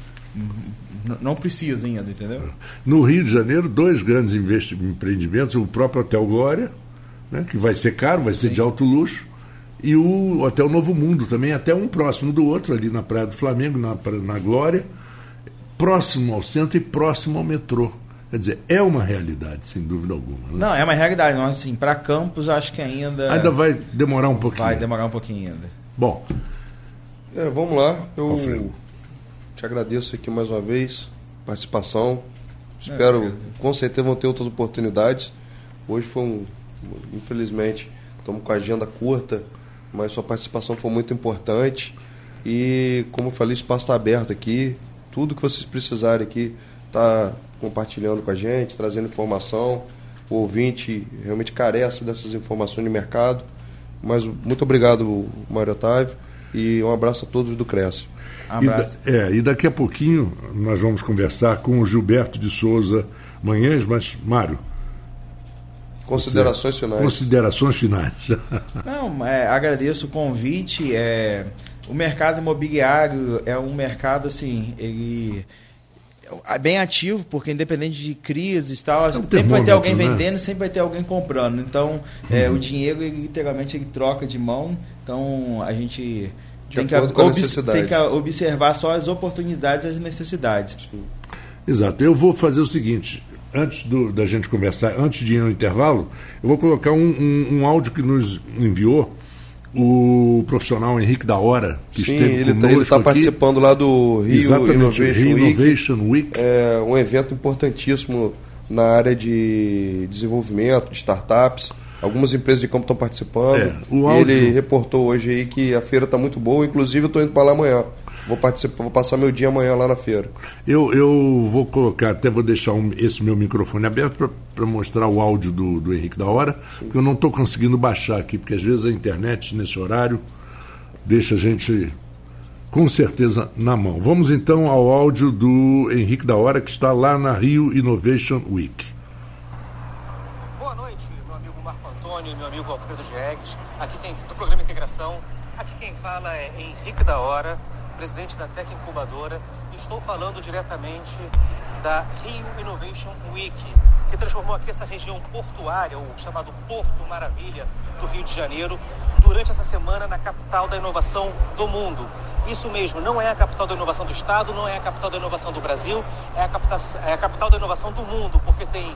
não precisa ainda, entendeu? No Rio de Janeiro, dois grandes empreendimentos, o próprio Hotel Glória, né, que vai ser caro, vai ser Sim. de alto luxo, e o Hotel Novo Mundo também, até um próximo do outro, ali na Praia do Flamengo, na, na Glória, próximo ao centro e próximo ao metrô. Quer dizer, é uma realidade, sem dúvida alguma. Né? Não, é uma realidade. Não, assim, para Campos, acho que ainda. Ainda vai demorar um pouquinho. Vai demorar um pouquinho ainda. Bom. É, vamos lá. Eu Alfredo. te agradeço aqui mais uma vez, participação. Espero, é, com certeza, vão ter outras oportunidades. Hoje foi um. Infelizmente, estamos com a agenda curta mas sua participação foi muito importante. E, como eu falei, o espaço está aberto aqui. Tudo que vocês precisarem aqui, tá compartilhando com a gente, trazendo informação. O ouvinte realmente carece dessas informações de mercado. Mas muito obrigado, Mário Otávio, e um abraço a todos do Cresce. Um e, da, é, e daqui a pouquinho nós vamos conversar com o Gilberto de Souza Manhãs, mas, Mário, Considerações finais. Considerações finais. Não, é, agradeço o convite. É, o mercado imobiliário é um mercado assim, ele é bem ativo, porque independente de crises e tal, é um sempre vai ter alguém né? vendendo, sempre vai ter alguém comprando. Então, é, uhum. o dinheiro, ele, literalmente, ele troca de mão. Então, a gente tem que, tem que, observar só as oportunidades e as necessidades. Exato. Eu vou fazer o seguinte: antes do, da gente conversar, antes de ir no intervalo, eu vou colocar um, um, um áudio que nos enviou o profissional Henrique da Hora, que Sim, esteve ele está tá, tá participando lá do Rio Innovation, Rio Week, Innovation Week. É um evento importantíssimo na área de desenvolvimento, de startups. Algumas empresas de campo estão participando. É, o áudio... Ele reportou hoje aí que a feira está muito boa, inclusive eu estou indo para lá amanhã. Vou participar, vou passar meu dia amanhã lá na feira. Eu, eu vou colocar, até vou deixar um, esse meu microfone aberto para mostrar o áudio do, do Henrique da Hora, Sim. porque eu não estou conseguindo baixar aqui, porque às vezes a internet nesse horário deixa a gente com certeza na mão. Vamos então ao áudio do Henrique da Hora, que está lá na Rio Innovation Week. Boa noite, meu amigo Marco Antônio, meu amigo Alfredo Diegues, aqui quem, do programa Integração. Aqui quem fala é Henrique da Hora presidente da Tec Incubadora. Estou falando diretamente da Rio Innovation Week, que transformou aqui essa região portuária, o chamado Porto Maravilha do Rio de Janeiro, durante essa semana na capital da inovação do mundo. Isso mesmo, não é a capital da inovação do Estado, não é a capital da inovação do Brasil, é a é a capital da inovação do mundo, porque tem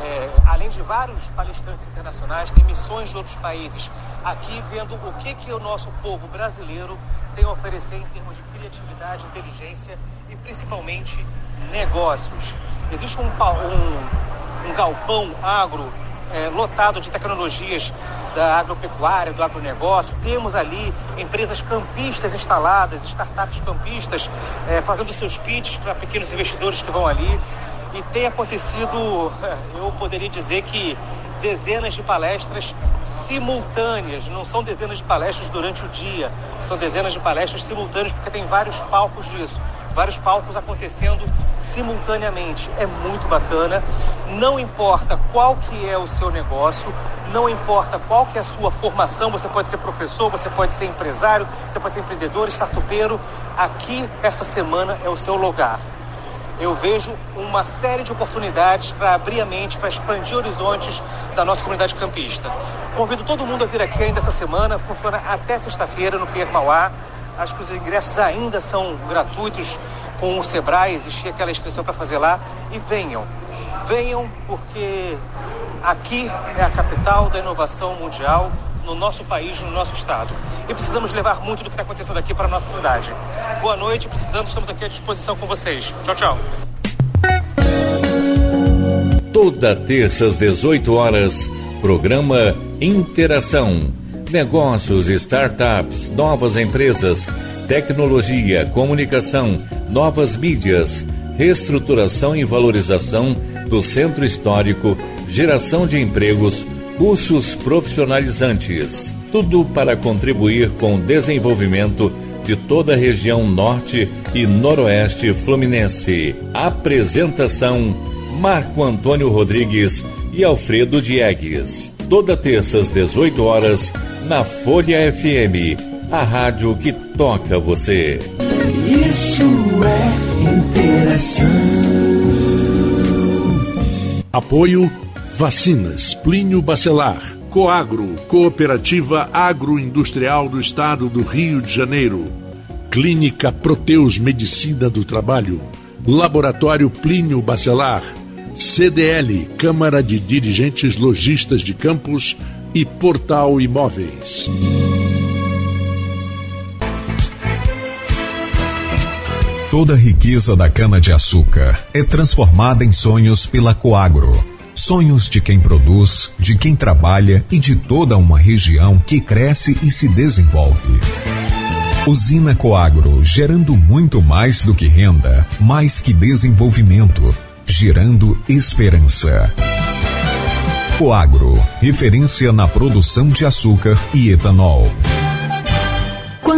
é, além de vários palestrantes internacionais, tem missões de outros países aqui vendo o que, que o nosso povo brasileiro tem a oferecer em termos de criatividade, inteligência e principalmente negócios. Existe um, um, um galpão agro é, lotado de tecnologias da agropecuária, do agronegócio. Temos ali empresas campistas instaladas, startups campistas é, fazendo seus pitches para pequenos investidores que vão ali. E tem acontecido, eu poderia dizer que dezenas de palestras simultâneas, não são dezenas de palestras durante o dia, são dezenas de palestras simultâneas porque tem vários palcos disso, vários palcos acontecendo simultaneamente. É muito bacana. Não importa qual que é o seu negócio, não importa qual que é a sua formação, você pode ser professor, você pode ser empresário, você pode ser empreendedor, startupeiro. Aqui, esta semana, é o seu lugar eu vejo uma série de oportunidades para abrir a mente, para expandir horizontes da nossa comunidade campista. Convido todo mundo a vir aqui ainda essa semana, funciona até sexta-feira no Pier Mauá. Acho que os ingressos ainda são gratuitos com o Sebrae, existia aquela inscrição para fazer lá. E venham, venham porque aqui é a capital da inovação mundial no nosso país, no nosso estado. E precisamos levar muito do que está acontecendo aqui para a nossa cidade. Boa noite, precisando, estamos aqui à disposição com vocês. Tchau, tchau. Toda terça às 18 horas Programa Interação. Negócios, startups, novas empresas, tecnologia, comunicação, novas mídias, reestruturação e valorização do centro histórico, geração de empregos, cursos profissionalizantes. Tudo para contribuir com o desenvolvimento de toda a região norte e noroeste fluminense. Apresentação: Marco Antônio Rodrigues e Alfredo Diegues. Toda terça às 18 horas na Folha FM, a rádio que toca você. Isso é interação. Apoio Vacinas Plínio Bacelar. Coagro, Cooperativa Agroindustrial do Estado do Rio de Janeiro. Clínica Proteus Medicina do Trabalho. Laboratório Plínio Bacelar. CDL, Câmara de Dirigentes Logistas de Campos e Portal Imóveis. Toda a riqueza da cana-de-açúcar é transformada em sonhos pela Coagro. Sonhos de quem produz, de quem trabalha e de toda uma região que cresce e se desenvolve. Usina Coagro, gerando muito mais do que renda, mais que desenvolvimento, gerando esperança. Coagro, referência na produção de açúcar e etanol.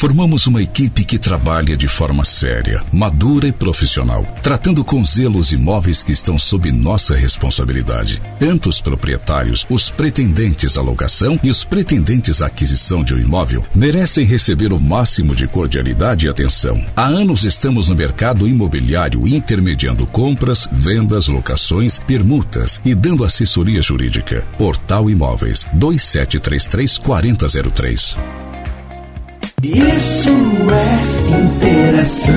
Formamos uma equipe que trabalha de forma séria, madura e profissional, tratando com zelo os imóveis que estão sob nossa responsabilidade. Tanto os proprietários, os pretendentes à locação e os pretendentes à aquisição de um imóvel merecem receber o máximo de cordialidade e atenção. Há anos estamos no mercado imobiliário intermediando compras, vendas, locações, permutas e dando assessoria jurídica. Portal Imóveis 2733 4003. Isso é interação.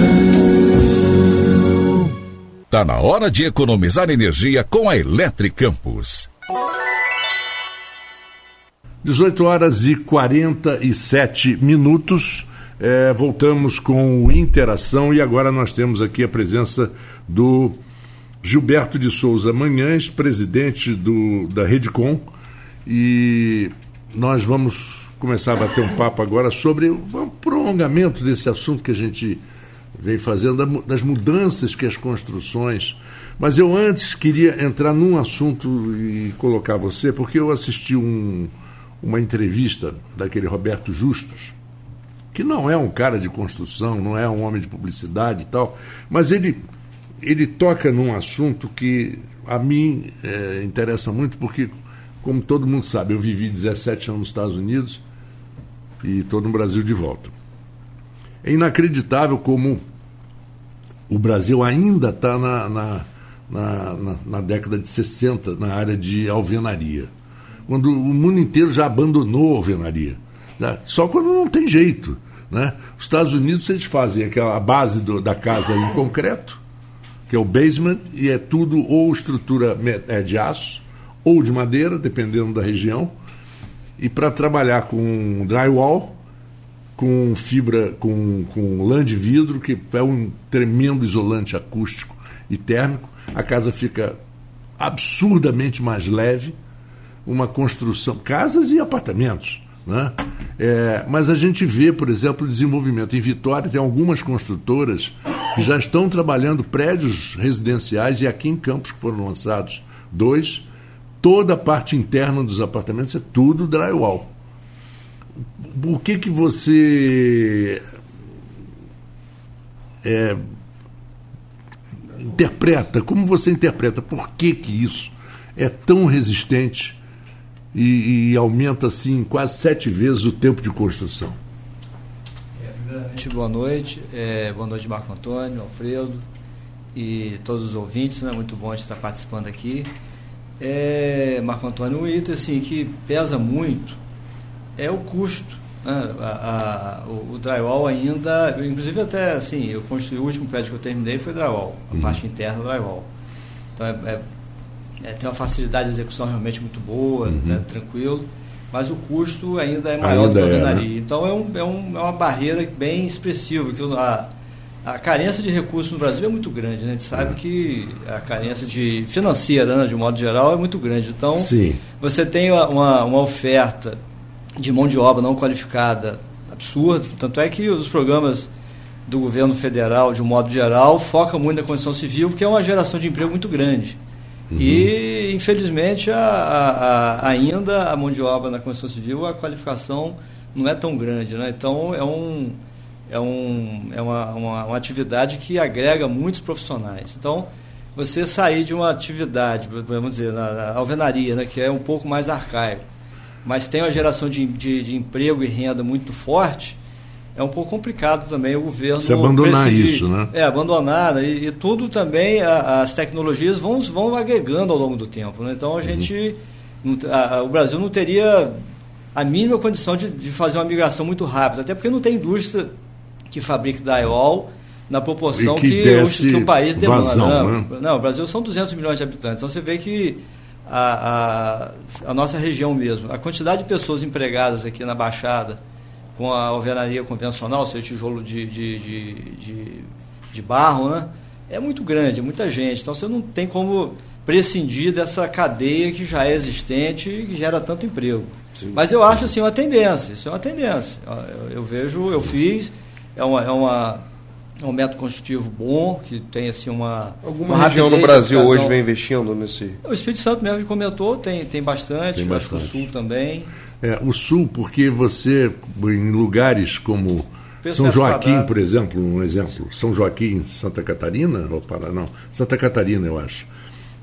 Tá na hora de economizar energia com a Eletri Campus. 18 horas e 47 minutos. É, voltamos com o Interação e agora nós temos aqui a presença do Gilberto de Souza Manhães, presidente do, da Redcom, e nós vamos começar a bater um papo agora sobre o prolongamento desse assunto que a gente vem fazendo, das mudanças que as construções. Mas eu antes queria entrar num assunto e colocar você, porque eu assisti um, uma entrevista daquele Roberto Justus, que não é um cara de construção, não é um homem de publicidade e tal, mas ele, ele toca num assunto que a mim é, interessa muito, porque, como todo mundo sabe, eu vivi 17 anos nos Estados Unidos e estou no Brasil de volta. É inacreditável como o Brasil ainda está na, na, na, na, década de 60 na área de alvenaria. Quando o mundo inteiro já abandonou a alvenaria. Né? Só quando não tem jeito. Né? Os Estados Unidos eles fazem aquela base do, da casa em concreto, que é o basement, e é tudo ou estrutura é, de aço ou de madeira, dependendo da região. E para trabalhar com drywall, com fibra, com, com lã de vidro, que é um tremendo isolante acústico e térmico, a casa fica absurdamente mais leve, uma construção, casas e apartamentos. Né? É, mas a gente vê, por exemplo, o desenvolvimento em Vitória, tem algumas construtoras que já estão trabalhando prédios residenciais e aqui em Campos que foram lançados dois, toda a parte interna dos apartamentos é tudo drywall. O que que você é, interpreta? Como você interpreta? Por que que isso é tão resistente? e, e aumenta assim quase sete vezes o tempo de construção. É, primeiramente, boa noite. É, boa noite, Marco Antônio, Alfredo. e todos os ouvintes, né? Muito bom estar participando aqui. É, Marco Antônio, um item assim, que pesa muito é o custo. Né? A, a, o, o, drywall ainda, inclusive até assim, eu construí o último prédio que eu terminei foi drywall, a uhum. parte interna do drywall. Então é, é, é, tem uma facilidade de execução realmente muito boa, uhum. né? tranquilo, mas o custo ainda é maior ainda do que a alvenaria. É, né? Então é, um, é, um, é uma barreira bem expressiva, que a, a carência de recursos no Brasil é muito grande, né? A gente sabe que a carência de financeira, né, de um modo geral, é muito grande. Então, Sim. você tem uma, uma oferta de mão de obra não qualificada absurda. Tanto é que os programas do governo federal, de um modo geral, focam muito na condição civil, porque é uma geração de emprego muito grande. Uhum. E, infelizmente, a, a, a, ainda a mão de obra na construção civil, a qualificação não é tão grande. Né? Então, é um é, um, é uma, uma, uma, atividade que agrega muitos profissionais. Então, você sair de uma atividade, vamos dizer, na, na alvenaria, né, que é um pouco mais arcaico, mas tem uma geração de, de, de emprego e renda muito forte, é um pouco complicado também o governo Se abandonar isso, né? É, abandonar, né? e, e, tudo também, a, as tecnologias vão, vão agregando ao longo do tempo. Né? Então a uhum. gente, a, a, o Brasil não teria a mínima condição de, de, fazer uma migração muito rápida, até porque não tem indústria que fabrique drywall na proporção que, que, o, que, o, país demanda. Vazão, não, né? não, o Brasil são 200 milhões de habitantes. Então você vê que a, a, a, nossa região mesmo, a quantidade de pessoas empregadas aqui na Baixada com a alvenaria convencional, seu tijolo de, de, de, de, de barro, né? é muito grande, é muita gente. Então você não tem como prescindir dessa cadeia que já é existente e que gera tanto emprego. Sim. Mas eu acho assim uma tendência, isso é uma tendência. Eu, eu vejo, eu fiz é uma, é uma é um método construtivo bom, que tem assim uma. Alguma uma região no Brasil hoje vem investindo nesse. O Espírito Santo mesmo que comentou, tem, tem bastante, tem bastante. acho que o Sul também. É, o Sul, porque você, em lugares como São Joaquim, por exemplo, um exemplo, São Joaquim, Santa Catarina, ou Paraná, não, Santa Catarina, eu acho,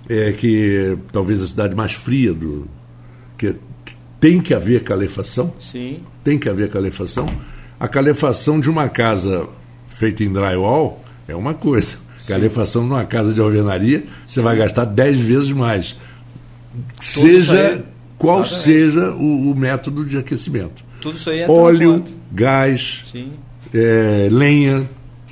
é que talvez a cidade mais fria do. que, que tem que haver calefação. Sim. Tem que haver calefação a calefação de uma casa feita em drywall é uma coisa. Sim. Calefação de uma casa de alvenaria, você vai gastar 10 vezes mais. Tudo seja aí, qual exatamente. seja o, o, método de aquecimento. Tudo isso aí é Óleo, gás, é, lenha,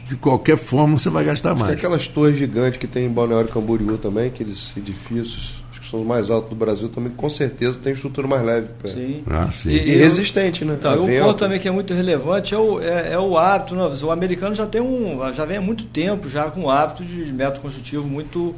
de qualquer forma você vai gastar mais. aquelas torres gigantes que tem em Balneário Camboriú também, aqueles edifícios são os mais altos do Brasil, também com certeza tem estrutura mais leve. Pra... Sim. Ah, sim. E, e resistente, né? Então, o ponto também que é muito relevante é o, é, é o hábito. Né? O americano já tem um. já vem há muito tempo já com o hábito de método construtivo muito.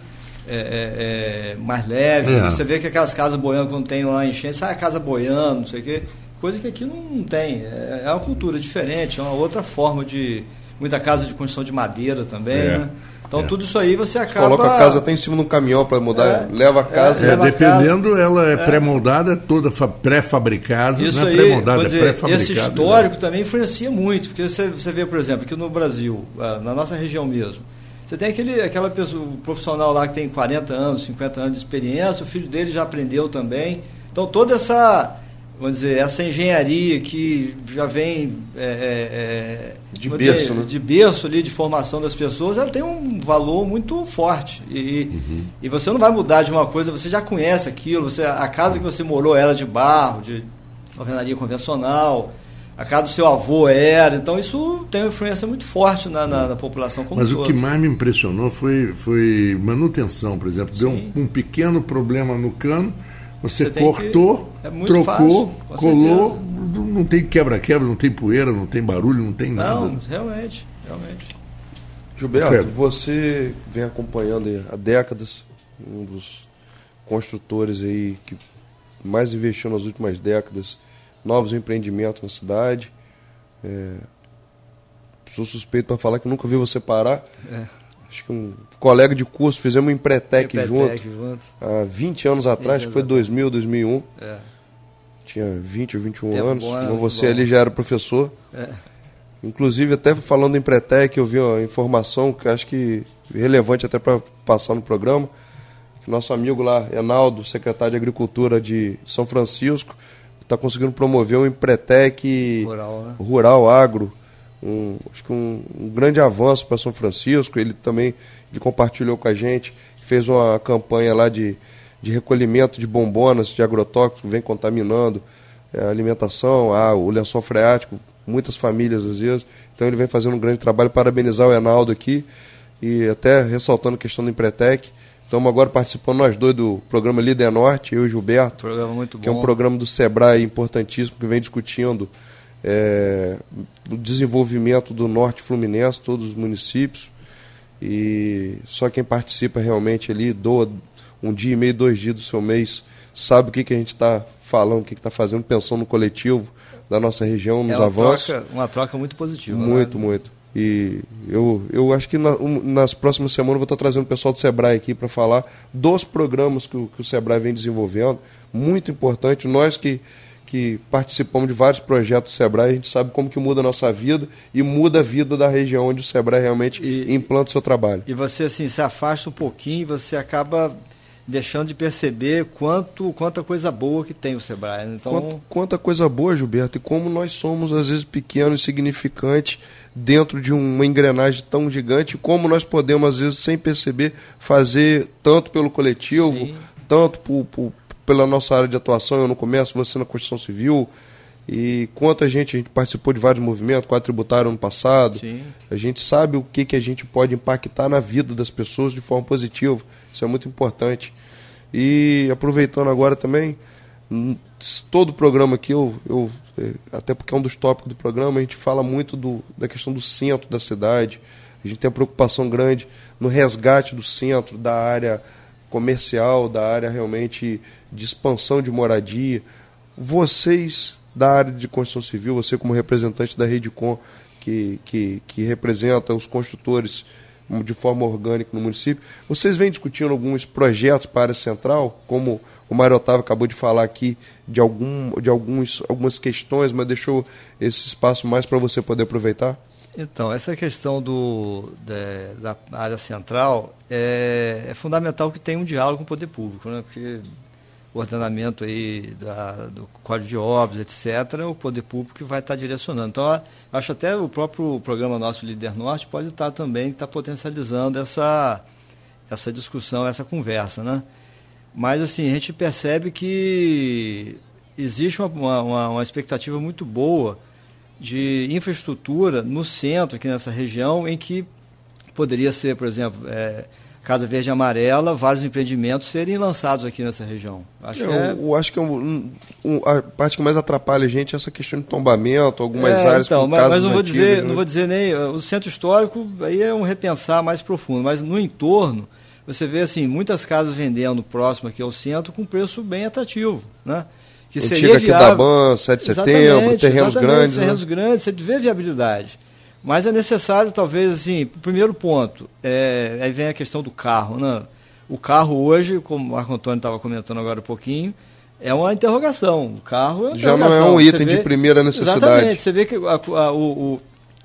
É, é, é mais leve. É. Você vê que aquelas casas boiando, quando tem lá enchente, sai a casa boiando, não sei o quê. Coisa que aqui não tem. É, é uma cultura diferente, é uma outra forma de. Muita casa de construção de madeira também, né? Então é. tudo isso aí você acaba. Coloca a casa até em cima de um caminhão para mudar, é. leva a casa. É, dependendo, casa. ela é, é. pré-moldada, é toda pré-fabricada. Isso não é pré-moldada, é pré-fabricada. Esse histórico né? também influencia muito, porque você, você vê, por exemplo, que no Brasil, ah, na nossa região mesmo, você tem aquele, aquela pessoa, profissional lá que tem 40 anos, 50 anos de experiência, o filho dele já aprendeu também. Então toda essa vamos dizer, essa engenharia que já vem é, é, de, berço, dizer, né? de berço ali, de formação das pessoas, ela tem um valor muito forte. E, uhum. e você não vai mudar de uma coisa, você já conhece aquilo, você, a casa que você morou era de barro, de alvenaria convencional, a casa do seu avô era, então isso tem uma influência muito forte na, na, na população como Mas o que mais me impressionou foi, foi manutenção, por exemplo. Deu um, um pequeno problema no cano, você, você cortou, é trocou, fácil, colou, certeza. não tem quebra-quebra, não tem poeira, não tem barulho, não tem nada. Não, realmente, realmente. Gilberto, você vem acompanhando há décadas, um dos construtores aí que mais investiu nas últimas décadas, novos empreendimentos na cidade. É, sou suspeito para falar que nunca vi você parar. É acho que um colega de curso, fizemos um Empretec, junto, junto, há 20 anos atrás, acho que foi 2000, 2001. É. Tinha 20 ou 21 Tempo anos, bom, você bom. ali já era professor. É. Inclusive, até falando em Empretec, eu vi uma informação que acho que relevante até para passar no programa, que nosso amigo lá, Enaldo, secretário de Agricultura de São Francisco, está conseguindo promover um Empretec rural, né? rural agro, um, acho que um, um grande avanço para São Francisco. Ele também ele compartilhou com a gente, fez uma campanha lá de, de recolhimento de bombonas, de agrotóxicos, que vem contaminando é, a alimentação, a, o lençol freático, muitas famílias às vezes. Então ele vem fazendo um grande trabalho. Parabenizar o Enaldo aqui e até ressaltando a questão do Empretec. Estamos agora participando nós dois do programa Líder Norte, eu e Gilberto. Programa muito bom. Que é um programa do Sebrae importantíssimo que vem discutindo é, o desenvolvimento do Norte Fluminense, todos os municípios. E só quem participa realmente ali, doa um dia e meio, dois dias do seu mês, sabe o que, que a gente está falando, o que está fazendo, pensando no coletivo da nossa região, nos é uma avanços. Troca, uma troca muito positiva. Muito, né? muito. E eu, eu acho que na, um, nas próximas semanas eu vou estar trazendo o pessoal do Sebrae aqui para falar dos programas que o, que o Sebrae vem desenvolvendo. Muito importante. Nós que, que participamos de vários projetos do Sebrae, a gente sabe como que muda a nossa vida e muda a vida da região onde o Sebrae realmente e, implanta o seu trabalho. E você assim se afasta um pouquinho e você acaba deixando de perceber quanto quanta coisa boa que tem o Sebrae. né? Então, Quanto- quanta coisa boa, Gilberto, e como nós somos, às vezes, pequenos, insignificantes dentro de uma engrenagem tão gigante, como nós podemos, às vezes, sem perceber, fazer tanto pelo coletivo, tanto por, por- pela nossa área de atuação, eu no comércio, você na construção civil, e quanta gente, a gente participou de vários movimentos, quadro tributário ano passado, Sim. a gente sabe o que, que a gente pode impactar na vida das pessoas de forma positiva, isso é muito importante. E aproveitando agora também, todo o programa aqui, eu, eu, eh, até porque é um dos tópicos do programa, a gente fala muito do, da questão do centro da cidade. A gente tem uma preocupação grande no resgate do centro, da área comercial, da área realmente de expansão de moradia. Vocês da área de construção civil, você como representante da Redecom, que, que, que representa os construtores de forma orgânica no município, vocês vêm discutindo alguns projetos para a área central, como o Mário Otávio acabou de falar aqui de, algum, de alguns, algumas questões, mas deixou esse espaço mais para você poder aproveitar? Então, essa questão do, da, da área central é, é fundamental que tenha um diálogo com o poder público, né? porque o ordenamento aí da, do Código de Obras, etc., o poder público vai estar direcionando. Então, acho até o próprio programa nosso Líder Norte pode estar também estar potencializando essa, essa discussão, essa conversa. Né? Mas, assim, a gente percebe que existe uma, uma, uma expectativa muito boa de infraestrutura no centro, aqui nessa região, em que poderia ser, por exemplo, é, Casa Verde e Amarela, vários empreendimentos serem lançados aqui nessa região. Acho que eu, é- eu acho que é um- um- a parte que mais atrapalha a gente é essa questão de tombamento, algumas É, áreas então, com mas, mas não vou antigas, dizer, né? não vou dizer nem o centro histórico aí é um repensar mais profundo, mas no entorno você vê assim muitas casas vendendo próximo aqui ao centro com preço bem atrativo, né? Que seria aqui viável. da Ban, 7 de setembro, terrenos grandes, né? terrenos grandes, você vê viabilidade. Mas é necessário, talvez, assim, o primeiro ponto, é, aí vem a questão do carro, né? O carro hoje, como o Marco Antônio estava comentando agora um pouquinho, é uma interrogação. O carro é uma Já não é um item de primeira necessidade. Exatamente. Você vê que a- a- o,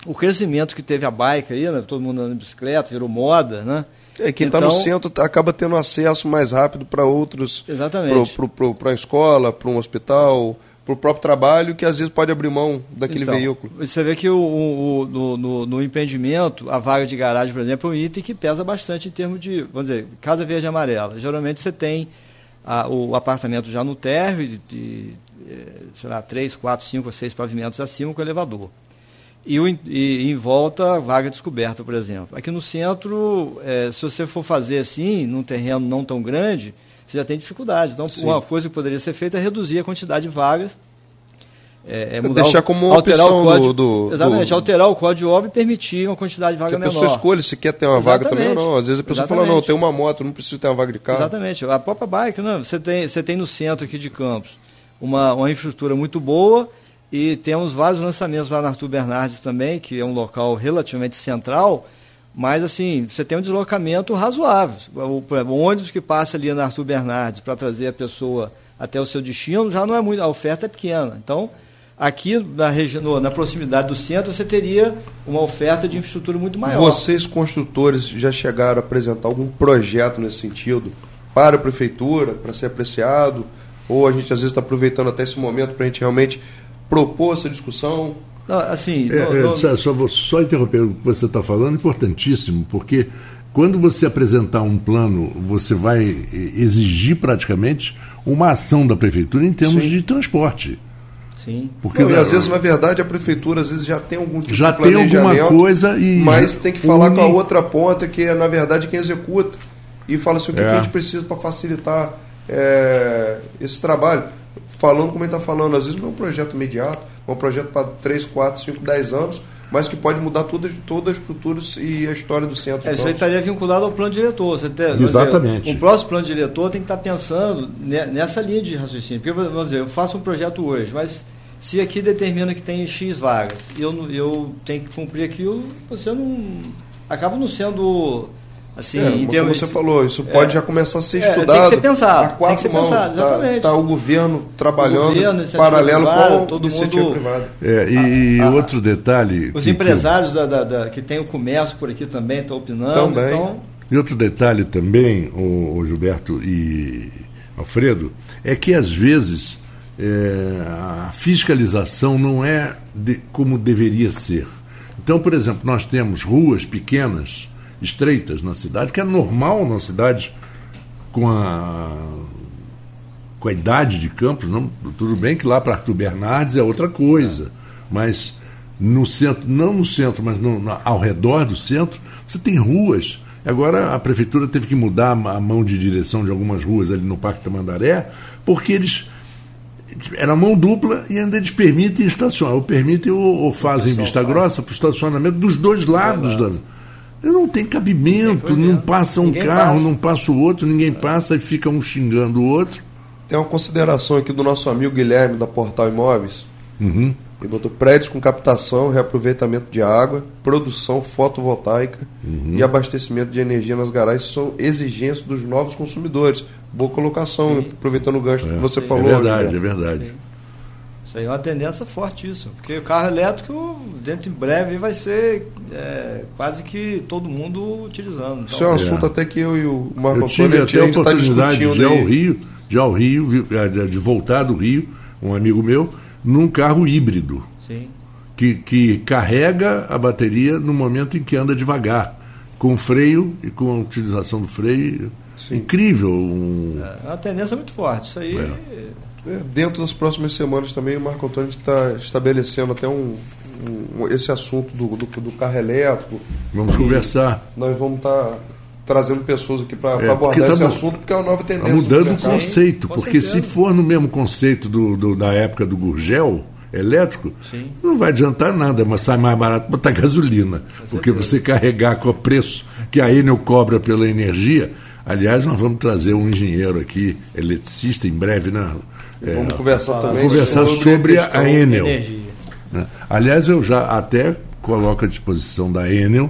o, o crescimento que teve a bike aí, né? todo mundo andando de bicicleta, virou moda, né? É, quem está Então, no centro tá- acaba tendo acesso mais rápido para outros. Exatamente. Para a escola, para um hospital, para o próprio trabalho, que às vezes pode abrir mão daquele Então, veículo. Você vê que o, o- no, no- no empreendimento, a vaga de garagem, por exemplo, é um item que pesa bastante em termos de, vamos dizer, casa verde e amarela. Geralmente você tem a- o apartamento já no térreo, de, de, eh, sei lá, 3, 4, 5 ou 6 pavimentos acima com elevador. E, e em volta, vaga descoberta, por exemplo. Aqui no centro, eh, se você for fazer assim, num terreno não tão grande, você já tem dificuldade. Então, Sim. uma coisa que poderia ser feita é reduzir a quantidade de vagas. É, é Deixar o- como uma alterar opção o código, do- do- Exatamente, do- alterar o código de obra e permitir uma quantidade de vaga Que a menor. pessoa escolhe se quer ter uma vaga também ou Exatamente. não. Às vezes a pessoa fala, não, Exatamente. tem uma moto, não preciso ter uma vaga de carro. Exatamente. A própria bike, né? você, tem, você tem no centro aqui de Campos uma, uma infraestrutura muito boa e temos vários lançamentos lá na Arthur Bernardes também, que é um local relativamente central, mas assim, você tem um deslocamento razoável. O, o ônibus que passa ali na Arthur Bernardes para trazer a pessoa até o seu destino já não é muito, a oferta é pequena. Então, aqui na, regi- no- na proximidade do centro, você teria uma oferta de infraestrutura muito maior. Vocês, construtores, já chegaram a apresentar algum projeto nesse sentido para a prefeitura, para ser apreciado? Ou a gente às vezes está aproveitando até esse momento para a gente realmente propor essa discussão? Não, assim, É, não- é, não- só, só vou só interromper o que você está falando, importantíssimo, porque quando você apresentar um plano, você vai exigir praticamente uma ação da prefeitura em termos Sim. de transporte. Sim. Porque Não, e na- às vezes, na verdade, a prefeitura às vezes já tem algum tipo Já de tem alguma planejamento, coisa e Mas tem que falar une- com a outra ponta, que é, na verdade, quem executa. E fala assim, o que, É. que a gente precisa para facilitar é, esse trabalho. Falando como ele está falando, às vezes não é um projeto imediato, é um projeto para 3, 4, 5, 10 anos, mas que pode mudar toda, toda a estrutura e a história do centro. É, isso Então, aí estaria vinculado ao plano diretor. Você tem, Exatamente. Dizer, o próximo plano diretor tem que estar pensando ne- nessa linha de raciocínio. Porque, vamos dizer, eu faço um projeto hoje, mas se aqui determina que tem X vagas e eu, eu tenho que cumprir aquilo, você não. acaba não sendo. Assim, É, em como você falou, isso É. pode já começar a ser É, estudado. Tem que ser pensado. a quatro tem que ser mãos. pensado, Tá- exatamente. Tá, o governo trabalhando O governo, iniciativa paralelo privada, com todo iniciativa mundo- privada. É, e A- a- outro detalhe. Os que- empresários da, da- da- que tem o comércio por aqui também estão opinando. Também. Então, E outro detalhe também, o, Gilberto e Alfredo, é que às vezes é, a fiscalização não é de- como deveria ser. Então, por exemplo, nós temos ruas pequenas, estreitas na cidade, que é normal na cidade com a com a idade de Campos, não, tudo bem que lá para Arthur Bernardes é outra coisa, mas no centro, não no centro, mas no- na- ao redor do centro, você tem ruas. Agora a prefeitura teve que mudar a mão de direção de algumas ruas ali no Parque Tamandaré, porque eles era mão dupla e ainda eles permitem estacionar, ou permitem ou, ou fazem vista grossa para o estacionamento dos dois lados da. Não tem cabimento, não passa um Ninguém carro, passa. não passa o outro, ninguém passa e fica um xingando o outro. Tem uma consideração aqui do nosso amigo Guilherme da Portal Imóveis. Uhum. Ele botou prédios com captação, reaproveitamento de água, produção fotovoltaica Uhum. e abastecimento de energia nas garagens são exigências dos novos consumidores. Boa colocação, aproveitando o gancho que você falou. é verdade, Gilberto. é verdade. Isso aí é uma tendência fortíssima, porque o carro elétrico, dentro de breve, vai ser é, quase que todo mundo utilizando. Então, Isso é um assunto até que eu e o Marco Eu tive Antônio até a tá oportunidade de ir ao. Rio, de ir ao Rio, de de voltar do Rio, um amigo meu, num carro híbrido. Sim. Que, que carrega a bateria no momento em que anda devagar, com freio e com a utilização do freio. Incrível. um- É uma tendência muito forte. Isso aí. É, dentro das próximas semanas também o Marco Antônio está estabelecendo até um, um- esse assunto do, do, do carro elétrico. Vamos conversar. Nós vamos estar trazendo pessoas aqui para É, abordar tá esse assunto, porque é uma nova Está tendência. do mudando o conceito, porque se for no mesmo conceito do, do- da época do Gurgel elétrico, Sim. não vai adiantar nada, mas sai mais barato botar gasolina. Porque você carregar com o preço que a Enel cobra pela energia. Aliás, nós vamos trazer um engenheiro aqui, eletricista, em breve, né? Vamos conversar também conversar sobre sobre, a a, Enel. energia. né? Aliás, eu já até coloco à disposição da Enel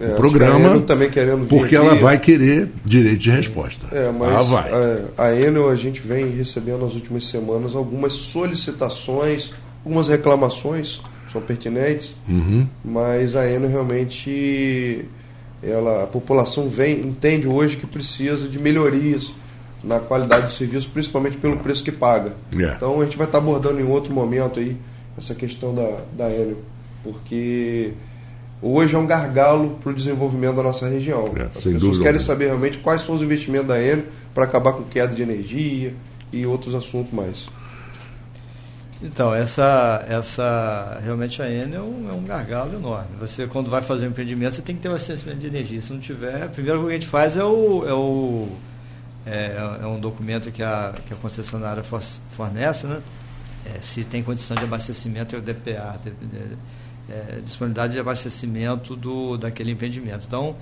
É, o programa, que a Enel também querendo vir porque aqui. ela vai querer direito de resposta. É, Ela mas vai. a, a Enel, a gente vem recebendo nas últimas semanas algumas solicitações, algumas reclamações, são pertinentes, Uhum. mas a Enel realmente, ela, a população vem, entende hoje que precisa de melhorias na qualidade do serviço, principalmente pelo preço que paga. É. Então a gente vai estar abordando em outro momento aí essa questão da, da Enel, porque hoje é um gargalo para o desenvolvimento da nossa região. É, As pessoas dúvida querem saber realmente quais são os investimentos da Enel para acabar com queda de energia e outros assuntos mais. Então, essa, essa realmente a Enel é um gargalo enorme. Você, quando vai fazer um empreendimento, você tem que ter um abastecimento de energia. Se não tiver, a primeira coisa que a gente faz é o. É, o, é, é um documento que a, que a concessionária for- fornece, né? É, se tem condição de abastecimento, é o DPA, é, disponibilidade de abastecimento do, daquele empreendimento. Então,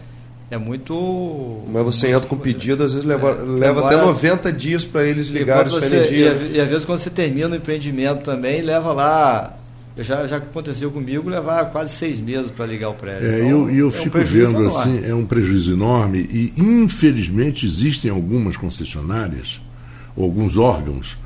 é muito. Mas você entra com pedido, às vezes leva, leva Agora- até 90 dias para eles e ligarem sua você- energia. E, e às vezes quando você termina o empreendimento também, leva lá. Eu já, já aconteceu comigo levar quase seis meses para ligar o prédio. É, Então, eu, e eu é um fico prejuízo vendo enorme. assim, é um prejuízo enorme e infelizmente existem algumas concessionárias, ou alguns órgãos,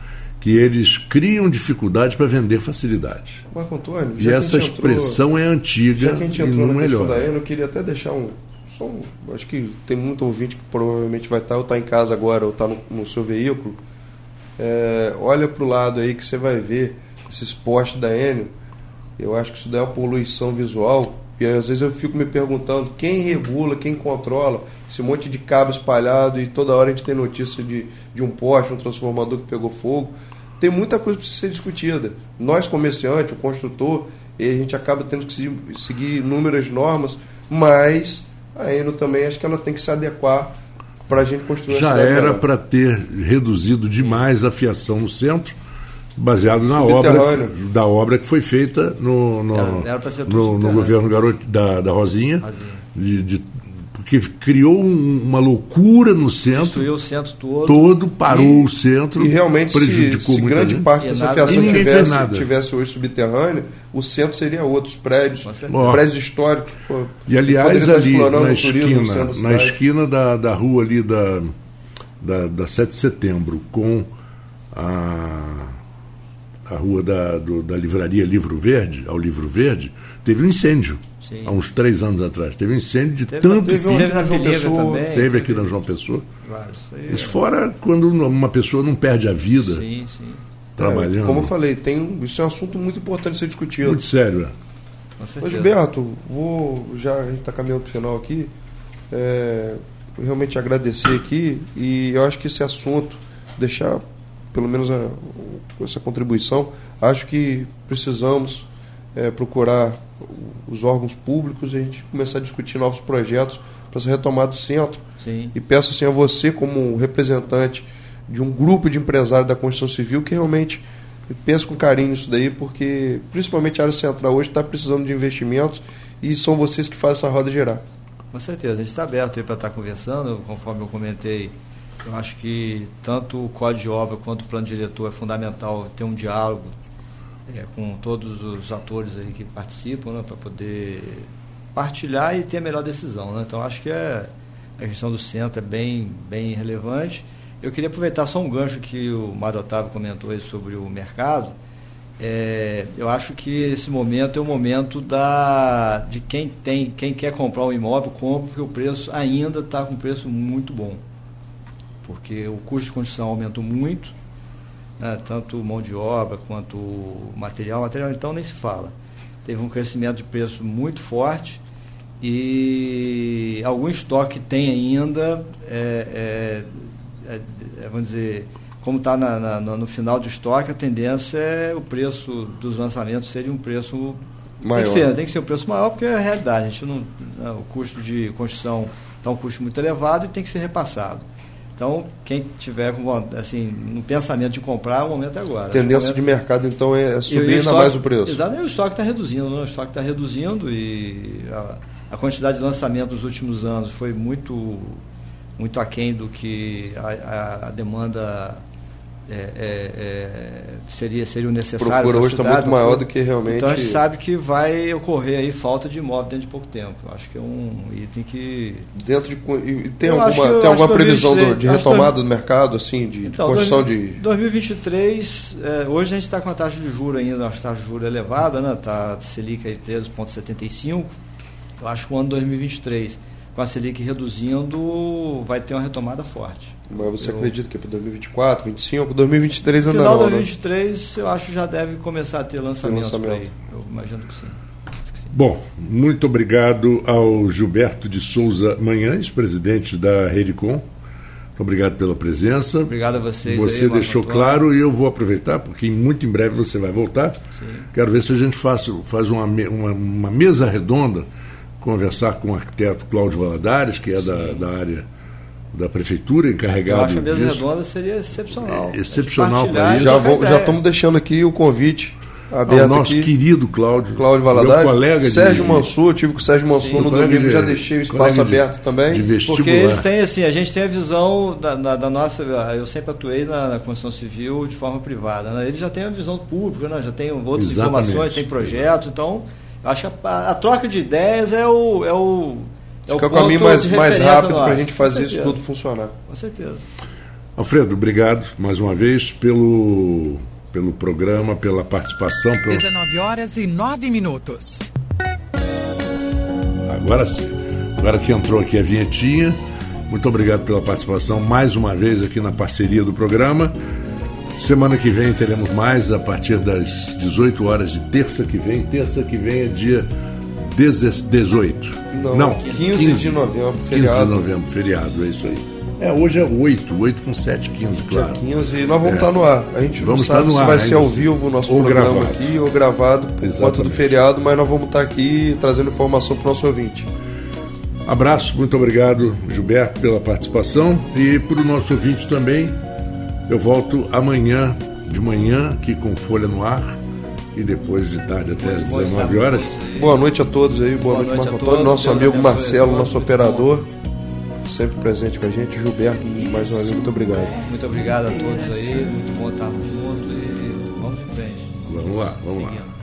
que eles criam dificuldades para vender facilidades. Marco Antônio, E essa gente entrou- expressão é antiga Já que a gente e entrou não na questão melhora. da Enel, eu queria até deixar um. Só um acho que tem muito ouvinte que provavelmente vai estar, ou está em casa agora, ou está no, no seu veículo. É, olha para o lado aí que você vai ver esses postes da Enel. Eu acho que isso é uma poluição visual. E às vezes eu fico me perguntando quem regula, quem controla esse monte de cabo espalhado e toda hora a gente tem notícia de, de um poste, um transformador que pegou fogo. Tem muita coisa para ser discutida. Nós, comerciantes, o construtor, a gente acaba tendo que seguir inúmeras normas, mas a Eno também acho que ela tem que se adequar para a gente construir Já era para ter reduzido demais a fiação no centro, baseado na obra da obra que foi feita no, no, era, era no, no governo garoto, da, da Rosinha, Rosinha. De, de porque criou um, uma loucura no centro. Destruiu o centro todo. Todo, parou e, o centro. E realmente, prejudicou se, se grande gente. parte dessa fiação tivesse, tivesse hoje subterrânea, o centro seria outros prédios, prédios históricos. Pô, e aliás, ali na esquina, na esquina da, da rua ali da, da, da 7 de setembro, com a, a rua da, do, da livraria Livro Verde, ao Livro Verde, teve um incêndio. Sim. há uns três anos atrás. Teve um incêndio de teve, tanto teve, teve, na João Pessoa, também, teve, teve aqui na João Pessoa. Claro, isso, isso fora quando uma pessoa não perde a vida sim, sim. trabalhando. É, como eu falei, tem, isso é um assunto muito importante ser discutido. Muito sério. É. Mas, Gilberto, vou, já a gente está caminhando para o final aqui. É, realmente agradecer aqui e eu acho que esse assunto, deixar pelo menos a, essa contribuição, acho que precisamos é, procurar os órgãos públicos e a gente começar a discutir novos projetos para essa retomada do centro. Sim. E peço assim a você, como representante de um grupo de empresários da construção civil, que realmente pense com carinho nisso daí, porque principalmente a área central hoje está precisando de investimentos e são vocês que fazem essa roda girar. Com certeza, a gente está aberto para estar conversando, conforme eu comentei. Eu acho que tanto o código de obra quanto o plano diretor é fundamental ter um diálogo é, com todos os atores aí que participam, né, para poder partilhar e ter a melhor decisão. Né? Então acho que é, a questão do centro é bem, bem relevante. Eu queria aproveitar só um gancho que o Mário Otávio comentou aí sobre o mercado. É, eu acho que esse momento é o momento da, de quem tem, quem quer comprar um imóvel, compra, porque o preço ainda está com preço muito bom. Porque o custo de construção aumentou muito né, tanto mão de obra quanto material. Material, então, nem se fala. Teve um crescimento de preço muito forte e algum estoque tem ainda, é, é, é, é vamos dizer, como está no final de estoque, a tendência é o preço dos lançamentos seria um preço maior. Tem que ser, tem que ser um preço maior porque é a realidade. A gente não, o custo de construção está um custo muito elevado e tem que ser repassado. Então, quem tiver assim, no pensamento de comprar, o momento é agora. A tendência de mercado, então, é subir ainda mais o preço. Exato, o estoque está reduzindo, né? o estoque está reduzindo e a, a, quantidade de lançamento dos últimos anos foi muito, muito aquém do que a, a, a demanda é, é, é, seria, seria o necessário. Procura hoje está muito maior do que realmente. Então a gente sabe que vai ocorrer aí falta de imóvel dentro de pouco tempo. Eu acho que é um item que. Dentro de. tem alguma, tem alguma previsão 2023, do, de retomada do mercado, assim, de, então, de construção 2000, de. 2023, é, hoje a gente está com a taxa de juros ainda, uma taxa de juros elevada, né? Está Selic aí 13,75. Eu acho que o ano 2023, com a Selic reduzindo, vai ter uma retomada forte. Mas você eu... acredita que é para 2024, 2025, 2023 ainda Final não? Final 2023 né? eu acho que já deve começar a ter lançamento, lançamento. aí. Eu imagino que sim. Bom, muito obrigado ao Gilberto de Souza Manhães, presidente da Redicom. Muito obrigado pela presença. Obrigado a vocês. Você aí, deixou claro e eu vou aproveitar, porque muito em breve você vai voltar. Sim. Quero ver se a gente faz, faz uma, uma, uma mesa redonda, conversar com o arquiteto Cláudio Valadares, que é da, da área da prefeitura encarregado. Eu acho a mesa disso. redonda seria excepcional. É, excepcional para isso. Já, vou, já estamos deixando aqui o convite aberto Ao nosso aqui. querido Cláudio. Cláudio Valadares. colega Sérgio de, Mansur, tive com o Sérgio Mansur Sim, no domingo, de, já deixei o espaço aberto também. Porque eles têm assim, a gente tem a visão da, da, da nossa. Eu sempre atuei na, na, construção civil de forma privada. Né? Eles já têm a visão pública, né? já tem outras Exatamente. informações, tem projetos, então acho que a, a, troca de ideias é o. É o é Fica o caminho mais, mais rápido para a gente fazer isso tudo funcionar. Com certeza. Alfredo, obrigado mais uma vez pelo, pelo programa, pela participação. Pelo... 19 horas e 9 minutos. Agora sim. Agora que entrou aqui a vinhetinha. Muito obrigado pela participação mais uma vez aqui na parceria do programa. Semana que vem teremos mais a partir das 18 horas de terça que vem. Terça que vem é dia 18. Não, Não 15 de novembro, 15 de feriado. novembro, feriado, é isso aí. É, hoje é 8, 8 com 7, 15, claro. Dia 15 e nós vamos É. estar no ar. A gente Vamos não sabe estar no se ar, vai ser ao assim. vivo o nosso Ou programa gravado. aqui ou gravado por conta do Exatamente. feriado, mas nós vamos estar aqui trazendo informação para o nosso ouvinte. Abraço, muito obrigado, Gilberto, pela participação e para o nosso ouvinte também. Eu volto amanhã, de manhã, aqui com Folha no Ar e depois de tarde até às 19 horas. Boa noite a todos aí, boa, Boa noite, noite Marco todos, Antônio, nosso amigo abençoe Marcelo, nosso operador, sempre presente com a gente, Gilberto, mais uma vez, muito obrigado. Muito obrigado a todos aí, muito bom estarmos juntos e vamos em frente. Vamos lá, vamos lá.